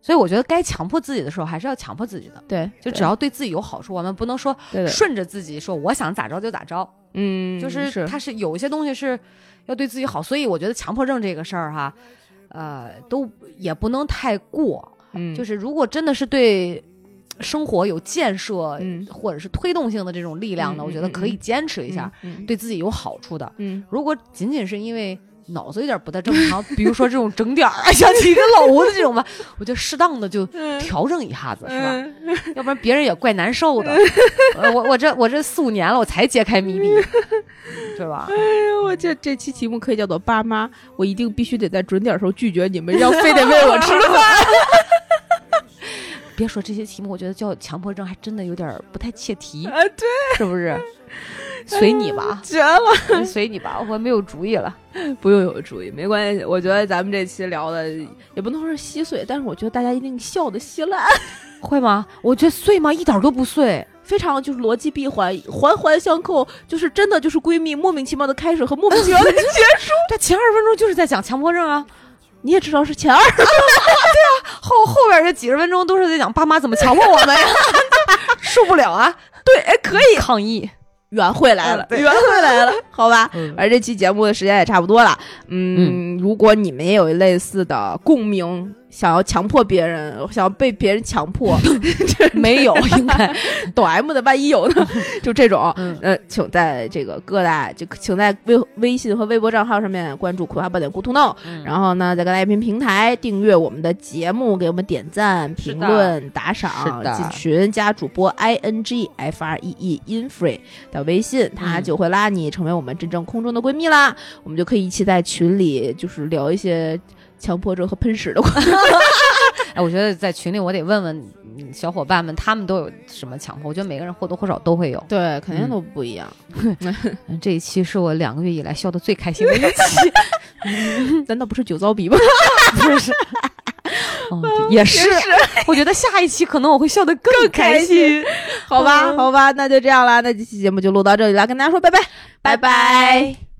所以我觉得该强迫自己的时候还是要强迫自己的，对，就只要对自己有好处，我们不能说顺着自己说我想咋着就咋着，嗯，就是是它是有一些东西是要对自己好，所以我觉得强迫症这个事儿哈，呃，都也不能太过，嗯，就是如果真的是对生活有建设、嗯或者是推动性的这种力量呢，嗯我觉得可以嗯坚持一下，嗯，对自己有好处的。嗯，如果仅仅是因为脑子有点不太正常，比如说这种整点儿啊，像起个老吴的这种吧，我觉得适当的就嗯调整一下子，是吧？嗯要不然别人也怪难受的。呃我我这我这四五年了，我才揭开谜底，对吧？哎呀，我这这期题目可以叫做“爸妈”，我一定必须得在准点时候拒绝你们，要非得喂我吃的饭。别说这些题目，我觉得叫强迫症还真的有点不太切题，啊，对，是不是？随你吧，绝了，随你吧，我没有主意了。不用有主意，没关系。我觉得咱们这期聊的也不能说是稀碎，但是我觉得大家一定笑的稀烂，会吗？我觉得碎吗？一点儿都不碎。非常就是逻辑闭环，环环相扣，就是真的就是闺蜜莫名其妙的开始和莫名其妙的结束。这前二十分钟就是在讲强迫症啊，你也知道是前二十，对啊，后后边这几十分钟都是在讲爸妈怎么强迫我们呀，受不了啊！对，哎，可以，抗议。圆回来了，嗯对。圆回来了，好吧。嗯。而这期节目的时间也差不多了，嗯，如果你们也有类似的共鸣，想要强迫别人，想要被别人强迫，没有，应该。抖 M 的万一有呢，就这种，嗯。呃，请在这个各大就请在微微信和微博账号上面关注“葵花宝典 Good to know”，、然后呢，在各大音频平台订阅我们的节目，给我们点赞、评论、打赏，进群加主播 i n g f r e e infree 的微信，他嗯。就会拉你成为我们真正空中的闺蜜啦。我们就可以一起在群里就是聊一些强迫症和喷屎的话题。哎，我觉得在群里我得问问嗯小伙伴们，他们都有什么强迫？我觉得每个人或多或少都会有。对，肯定嗯都不一样。嗯这一期是我两个月以来笑的最开心的一期，难道不是酒糟鼻吗？不是？也是。我觉得下一期可能我会笑得更开心。好吧，嗯好吧，那就这样啦。那这期节目就录到这里了，跟大家说拜拜，拜拜。